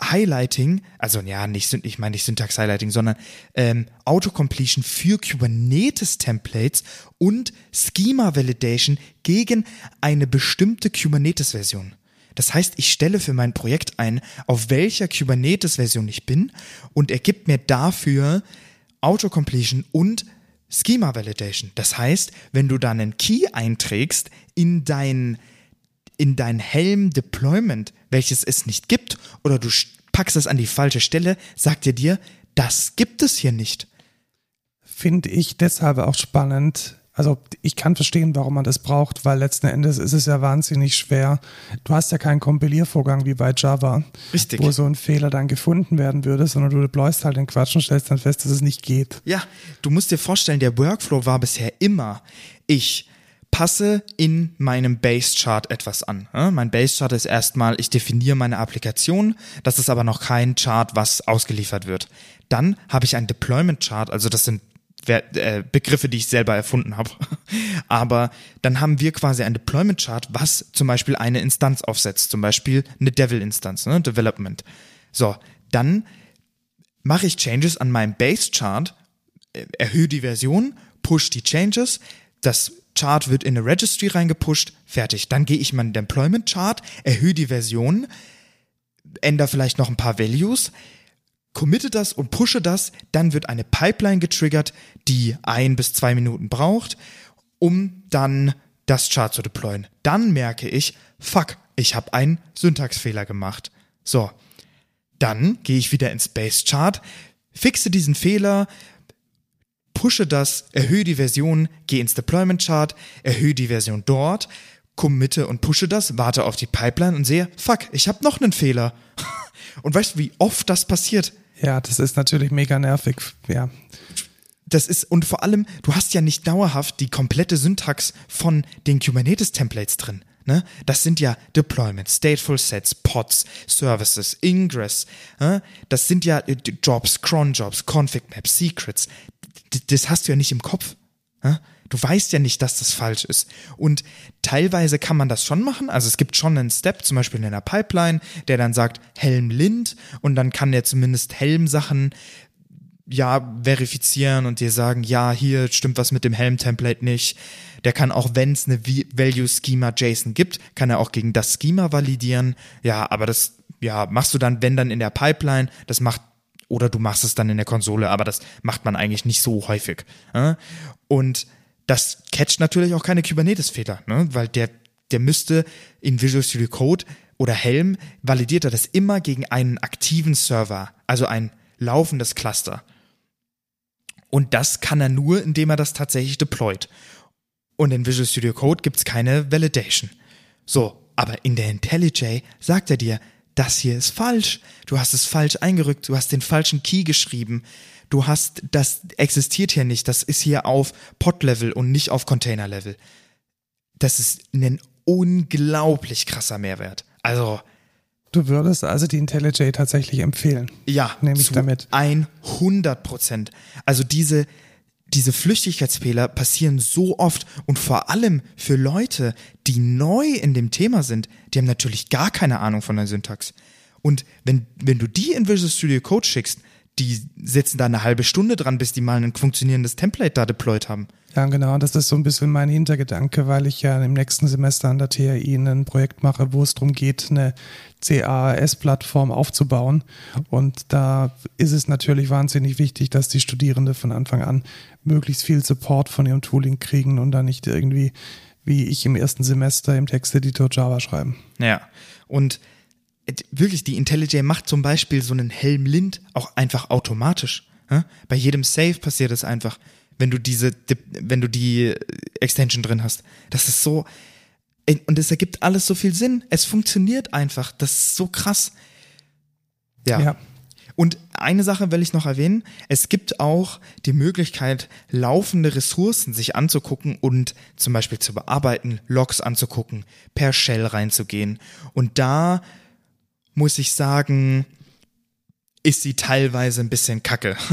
Highlighting, also ja, nicht, ich meine nicht Syntax Highlighting, sondern ähm, Autocompletion für Kubernetes Templates und Schema Validation gegen eine bestimmte Kubernetes Version. Das heißt, ich stelle für mein Projekt ein, auf welcher Kubernetes Version ich bin und er gibt mir dafür Autocompletion und Schema Validation. Das heißt, wenn du dann einen Key einträgst in dein, in dein Helm Deployment, welches es nicht gibt, oder du packst es an die falsche Stelle, sagt er dir, das gibt es hier nicht. Finde ich deshalb auch spannend, also ich kann verstehen, warum man das braucht, weil letzten Endes ist es ja wahnsinnig schwer. Du hast ja keinen Kompiliervorgang wie bei Java, Richtig. wo so ein Fehler dann gefunden werden würde, sondern du deployst halt den Quatsch und stellst dann fest, dass es nicht geht. Ja, du musst dir vorstellen, der Workflow war bisher immer, ich passe in meinem Base-Chart etwas an. Mein Base-Chart ist erstmal, ich definiere meine Applikation, das ist aber noch kein Chart, was ausgeliefert wird. Dann habe ich ein Deployment-Chart, also das sind Begriffe, die ich selber erfunden habe. Aber dann haben wir quasi ein Deployment Chart, was zum Beispiel eine Instanz aufsetzt, zum Beispiel eine Devil-Instanz, ne? Development. So, dann mache ich Changes an meinem Base-Chart, äh, erhöhe die Version, push die Changes, das Chart wird in eine Registry reingepusht, fertig. Dann gehe ich meinen Deployment-Chart, erhöhe die Version, ändere vielleicht noch ein paar Values, committe das und pushe das, dann wird eine Pipeline getriggert, die ein bis zwei Minuten braucht, um dann das Chart zu deployen. Dann merke ich, fuck, ich habe einen Syntaxfehler gemacht. So, dann gehe ich wieder ins Base Chart, fixe diesen Fehler, pushe das, erhöhe die Version, gehe ins Deployment Chart, erhöhe die Version dort, committe und pushe das, warte auf die Pipeline und sehe, fuck, ich habe noch einen Fehler. Und weißt du, wie oft das passiert? Ja, das ist natürlich mega nervig, ja. Das ist, und vor allem, du hast ja nicht dauerhaft die komplette Syntax von den Kubernetes-Templates drin. Ne? Das sind ja Deployments, Stateful Sets, Pods, Services, Ingress. Ne? Das sind ja äh, Jobs, Cron-Jobs, Config-Maps, Secrets. Das hast du ja nicht im Kopf. Ne? Du weißt ja nicht, dass das falsch ist. Und teilweise kann man das schon machen. Also es gibt schon einen Step, zum Beispiel in einer Pipeline, der dann sagt Helm Lind und dann kann der zumindest Helm-Sachen ja, verifizieren und dir sagen, ja, hier stimmt was mit dem Helm-Template nicht. Der kann auch, wenn es eine Value-Schema JSON gibt, kann er auch gegen das Schema validieren. Ja, aber das, ja, machst du dann, wenn dann in der Pipeline, das macht, oder du machst es dann in der Konsole, aber das macht man eigentlich nicht so häufig. Und das catcht natürlich auch keine Kubernetes-Fehler, ne? weil der, der müsste in Visual Studio Code oder Helm validiert er das immer gegen einen aktiven Server, also ein laufendes Cluster. Und das kann er nur, indem er das tatsächlich deployt. Und in Visual Studio Code gibt's keine Validation. So, aber in der IntelliJ sagt er dir, das hier ist falsch. Du hast es falsch eingerückt, du hast den falschen Key geschrieben. Du hast, das existiert hier nicht. Das ist hier auf Pod-Level und nicht auf Container-Level. Das ist ein unglaublich krasser Mehrwert. Also, Du würdest also die IntelliJ tatsächlich empfehlen. Ja, nehme ich damit. 100 Prozent. Also diese, diese Flüchtigkeitsfehler passieren so oft und vor allem für Leute, die neu in dem Thema sind, die haben natürlich gar keine Ahnung von der Syntax. Und wenn, wenn du die in Visual Studio Code schickst, die sitzen da eine halbe Stunde dran, bis die mal ein funktionierendes Template da deployed haben. Ja, genau. Das ist so ein bisschen mein Hintergedanke, weil ich ja im nächsten Semester an der THI ein Projekt mache, wo es darum geht, eine CAS-Plattform aufzubauen. Und da ist es natürlich wahnsinnig wichtig, dass die Studierende von Anfang an möglichst viel Support von ihrem Tooling kriegen und da nicht irgendwie wie ich im ersten Semester im Texteditor Java schreiben. Ja, und wirklich, die IntelliJ macht zum Beispiel so einen Helm-Lint auch einfach automatisch. Bei jedem Save passiert es einfach, wenn du diese, wenn du die Extension drin hast. Das ist so, und es ergibt alles so viel Sinn. Es funktioniert einfach. Das ist so krass. Ja. ja. Und eine Sache will ich noch erwähnen. Es gibt auch die Möglichkeit, laufende Ressourcen sich anzugucken und zum Beispiel zu bearbeiten, Logs anzugucken, per Shell reinzugehen. Und da muss ich sagen, ist sie teilweise ein bisschen kacke.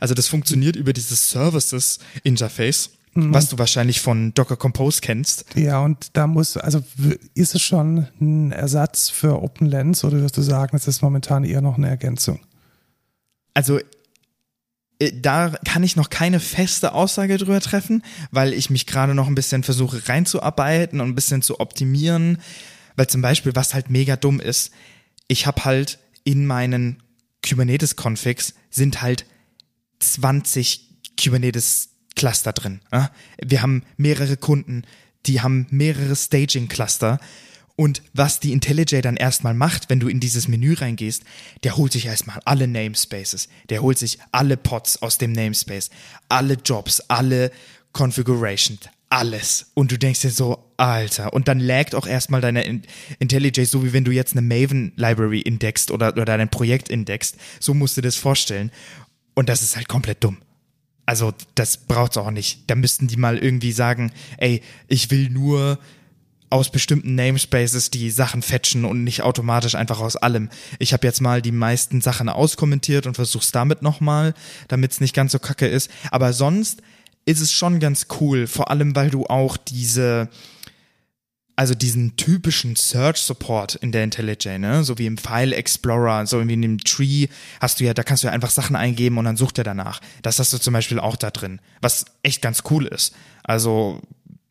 Also das funktioniert über dieses Services Interface, mhm. was du wahrscheinlich von Docker Compose kennst. Ja, und da muss, also ist es schon ein Ersatz für Open Lens oder wirst du sagen, es ist momentan eher noch eine Ergänzung? Also äh, da kann ich noch keine feste Aussage drüber treffen, weil ich mich gerade noch ein bisschen versuche reinzuarbeiten und ein bisschen zu optimieren. Weil zum Beispiel, was halt mega dumm ist, ich habe halt in meinen Kubernetes-Configs sind halt 20 Kubernetes-Cluster drin. Wir haben mehrere Kunden, die haben mehrere Staging-Cluster. Und was die IntelliJ dann erstmal macht, wenn du in dieses Menü reingehst, der holt sich erstmal alle Namespaces, der holt sich alle Pods aus dem Namespace, alle Jobs, alle Configurations, alles. Und du denkst dir so, Alter. Und dann laggt auch erstmal deine IntelliJ, so wie wenn du jetzt eine Maven-Library indext oder, oder dein Projekt indext. So musst du dir das vorstellen. Und das ist halt komplett dumm. Also, das braucht's auch nicht. Da müssten die mal irgendwie sagen, ey, ich will nur aus bestimmten Namespaces die Sachen fetchen und nicht automatisch einfach aus allem. Ich habe jetzt mal die meisten Sachen auskommentiert und versuch's damit nochmal, damit es nicht ganz so kacke ist. Aber sonst ist es schon ganz cool, vor allem weil du auch diese, also diesen typischen Search Support in der IntelliJ, ne, so wie im File Explorer, so wie in dem Tree, hast du ja, da kannst du ja einfach Sachen eingeben und dann sucht er danach. Das hast du zum Beispiel auch da drin, was echt ganz cool ist. Also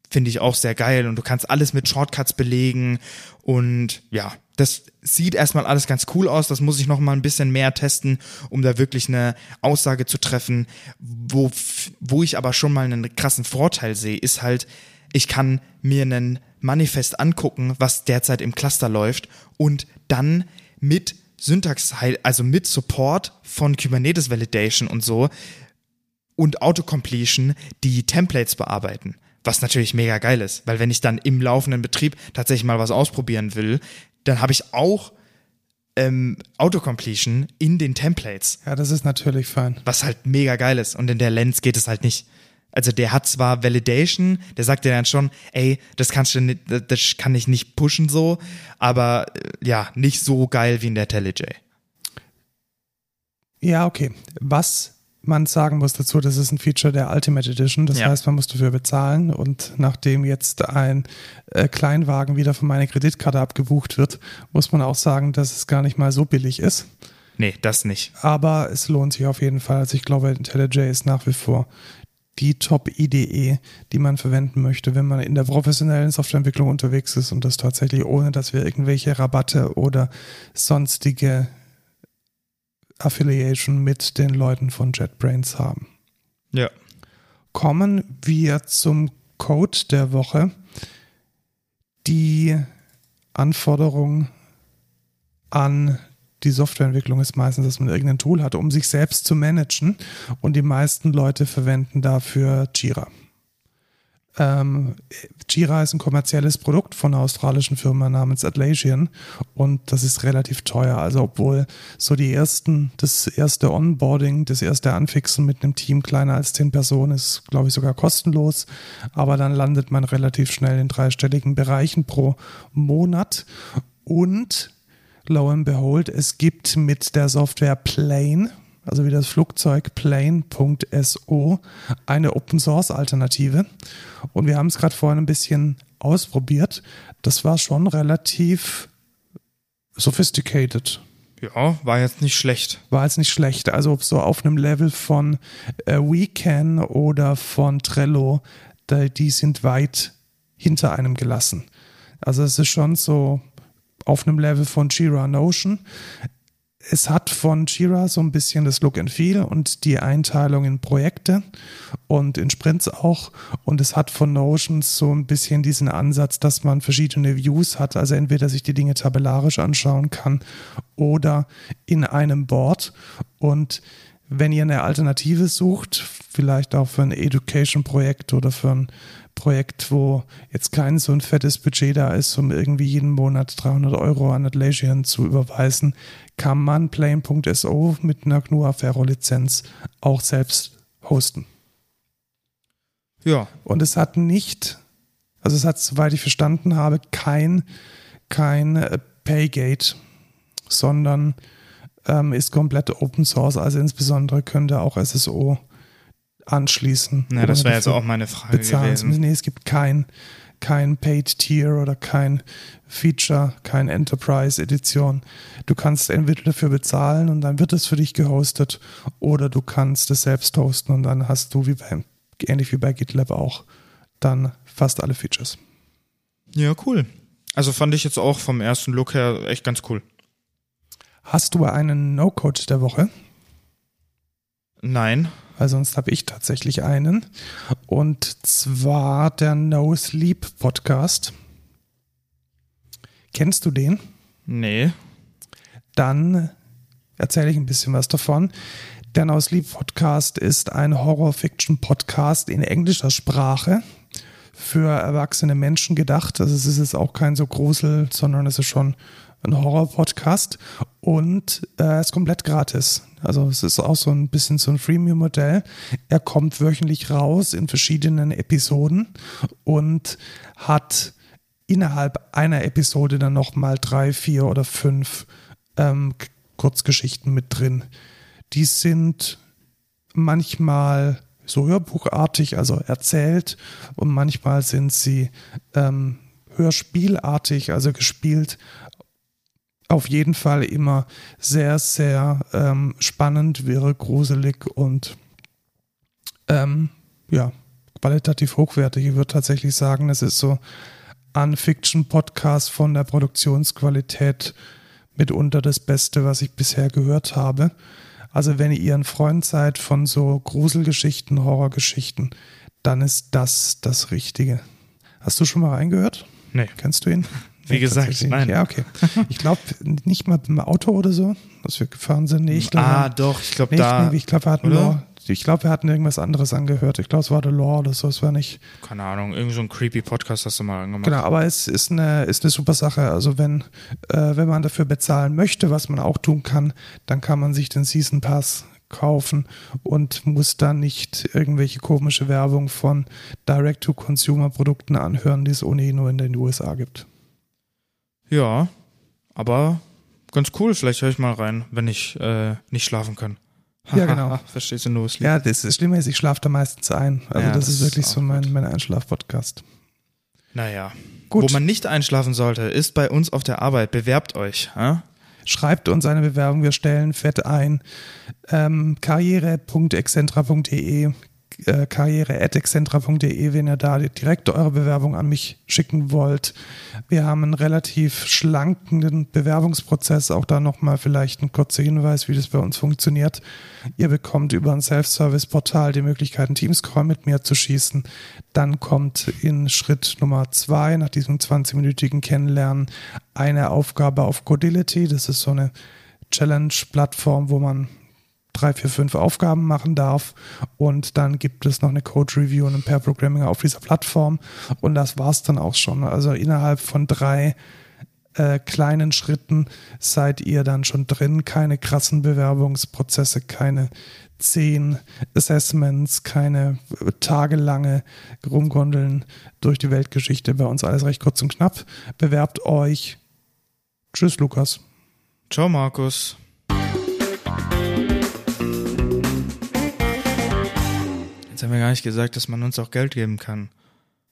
finde ich auch sehr geil und du kannst alles mit Shortcuts belegen und ja, das sieht erstmal alles ganz cool aus. Das muss ich noch mal ein bisschen mehr testen, um da wirklich eine Aussage zu treffen. Wo, wo ich aber schon mal einen krassen Vorteil sehe, ist halt, ich kann mir einen Manifest angucken, was derzeit im Cluster läuft und dann mit Syntax, also mit Support von Kubernetes Validation und so und Autocompletion die Templates bearbeiten. Was natürlich mega geil ist, weil wenn ich dann im laufenden Betrieb tatsächlich mal was ausprobieren will, dann habe ich auch ähm, Autocompletion in den Templates. Ja, das ist natürlich fein. Was halt mega geil ist. Und in der Lens geht es halt nicht. Also der hat zwar Validation, der sagt dir dann schon, ey, das kannst du nicht, das kann ich nicht pushen so, aber äh, ja, nicht so geil wie in der IntelliJ. Ja, okay. Was man sagen muss dazu, das ist ein Feature der Ultimate Edition. Das ja. heißt, man muss dafür bezahlen. Und nachdem jetzt ein äh, Kleinwagen wieder von meiner Kreditkarte abgebucht wird, muss man auch sagen, dass es gar nicht mal so billig ist. Nee, das nicht. Aber es lohnt sich auf jeden Fall. Also ich glaube, IntelliJ ist nach wie vor die Top-IDE, die man verwenden möchte, wenn man in der professionellen Softwareentwicklung unterwegs ist und das tatsächlich ohne, dass wir irgendwelche Rabatte oder sonstige Affiliation mit den Leuten von JetBrains haben. Ja. Kommen wir zum Code der Woche. Die Anforderung an die Softwareentwicklung ist meistens, dass man irgendein Tool hat, um sich selbst zu managen. Und die meisten Leute verwenden dafür Jira. Ähm, Jira ist ein kommerzielles Produkt von einer australischen Firma namens Atlassian und das ist relativ teuer. Also obwohl so die ersten, das erste Onboarding, das erste Anfixen mit einem Team kleiner als zehn Personen ist, glaube ich, sogar kostenlos. Aber dann landet man relativ schnell in dreistelligen Bereichen pro Monat und lo and behold, es gibt mit der Software Plane, also wie das Flugzeug plane.so, eine Open Source Alternative. Und wir haben es gerade vorhin ein bisschen ausprobiert. Das war schon relativ sophisticated. Ja, war jetzt nicht schlecht. War jetzt nicht schlecht. Also so auf einem Level von äh, Wecan oder von Trello, die, die sind weit hinter einem gelassen. Also es ist schon so auf einem Level von Jira Notion. Es hat von Jira so ein bisschen das Look and Feel und die Einteilung in Projekte und in Sprints auch. Und es hat von Notion so ein bisschen diesen Ansatz, dass man verschiedene Views hat. Also entweder sich die Dinge tabellarisch anschauen kann oder in einem Board. Und wenn ihr eine Alternative sucht, vielleicht auch für ein Education-Projekt oder für ein Projekt, wo jetzt kein so ein fettes Budget da ist, um irgendwie jeden Monat 300 Euro an Atlassian zu überweisen, kann man Plane.so mit einer GNU Affero Lizenz auch selbst hosten. Ja. Und es hat nicht, also es hat, soweit ich verstanden habe, kein, kein äh, Paygate, sondern ähm, ist komplett Open Source, also insbesondere könnte auch SSO anschließen. Na, das wäre jetzt auch meine Frage bezahlen gewesen. Nee, es gibt kein, kein Paid Tier oder kein Feature, kein Enterprise Edition. Du kannst entweder dafür bezahlen und dann wird es für dich gehostet oder du kannst es selbst hosten und dann hast du wie bei, ähnlich wie bei GitLab auch dann fast alle Features. Ja, cool. Also fand ich jetzt auch vom ersten Look her echt ganz cool. Hast du einen No-Code der Woche? Nein weil sonst habe ich tatsächlich einen. Und zwar der No Sleep Podcast. Kennst du den? Nee. Dann erzähle ich ein bisschen was davon. Der No Sleep Podcast ist ein Horror-Fiction-Podcast in englischer Sprache für erwachsene Menschen gedacht. Also es ist jetzt auch kein so Grusel, sondern es ist schon ein Horror-Podcast und äh, ist komplett gratis. Also es ist auch so ein bisschen so ein Freemium-Modell. Er kommt wöchentlich raus in verschiedenen Episoden und hat innerhalb einer Episode dann nochmal drei, vier oder fünf ähm, Kurzgeschichten mit drin. Die sind manchmal so hörbuchartig, also erzählt, und manchmal sind sie ähm, hörspielartig, also gespielt auf jeden Fall immer sehr, sehr ähm, spannend, wäre gruselig und ähm, ja, qualitativ hochwertig. Ich würde tatsächlich sagen, es ist so ein Fiction-Podcast von der Produktionsqualität mitunter das Beste, was ich bisher gehört habe. Also wenn ihr ein Freund seid von so Gruselgeschichten, Horrorgeschichten, dann ist das das Richtige. Hast du schon mal reingehört? Nee. Kennst du ihn? Wie gesagt, nein. Ja, okay. Ich glaube nicht mal im Auto oder so, dass wir gefahren sind. Nee, ich glaub, ah, doch, ich glaube nee, da. Ich, ich glaube, wir hatten nur, ich glaube, wir hatten irgendwas anderes angehört. Ich glaube, es war The Law oder so, es war nicht. Keine Ahnung, irgend so ein creepy Podcast hast du mal angemacht. Genau, aber es ist eine, ist eine super Sache. Also wenn, äh, wenn man dafür bezahlen möchte, was man auch tun kann, dann kann man sich den Season Pass kaufen und muss dann nicht irgendwelche komische Werbung von Direct-to-Consumer-Produkten anhören, die es ohnehin nur in den USA gibt. Ja, aber ganz cool. Vielleicht höre ich mal rein, wenn ich äh, nicht schlafen kann. ja, genau. Verstehst du nur? Ja, das, ist Schlimme ist, ich schlafe da meistens ein. Also ja, das, das, ist wirklich so mein, mein Einschlaf-Podcast. Naja. Gut. Wo man nicht einschlafen sollte, ist bei uns auf der Arbeit. Bewerbt euch. Ja? schreibt uns eine Bewerbung, wir stellen fett ein. Ähm, karriere.excentra.de äh, karriere.excentra.de, wenn ihr da direkt eure Bewerbung an mich schicken wollt. Wir haben einen relativ schlanken Bewerbungsprozess, auch da nochmal vielleicht ein kurzer Hinweis, wie das bei uns funktioniert. Ihr bekommt über ein Self-Service-Portal die Möglichkeit, einen Teamscroll mit mir zu schießen. Dann kommt in Schritt Nummer zwei, nach diesem 20-minütigen Kennenlernen, eine Aufgabe auf Codility. Das ist so eine Challenge-Plattform, wo man drei, vier, fünf Aufgaben machen darf. Und dann gibt es noch eine Code Review und ein Pair Programming auf dieser Plattform. Und das war's dann auch schon. Also innerhalb von drei äh, kleinen Schritten seid ihr dann schon drin. Keine krassen Bewerbungsprozesse, keine zehn Assessments, keine tagelange Rumgondeln durch die Weltgeschichte. Bei uns alles recht kurz und knapp. Bewerbt euch. Tschüss, Lukas. Ciao, Markus. Haben wir gar nicht gesagt, dass man uns auch Geld geben kann.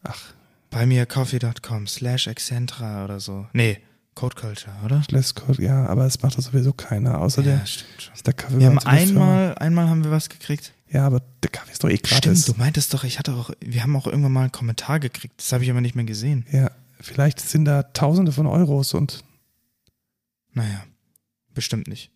Ach. Bei mir coffee.com slash excentra oder so. Nee, Code Culture, oder? Slash Code, ja, aber es macht doch sowieso keiner. Außer ja, der, der Kaffee. Wir haben einmal, einmal haben wir was gekriegt. Ja, aber der Kaffee ist doch eh gratis. Stimmt, du meintest doch, ich hatte auch, wir haben auch irgendwann mal einen Kommentar gekriegt. Das habe ich aber nicht mehr gesehen. Ja, vielleicht sind da Tausende von Euros und. Naja, bestimmt nicht.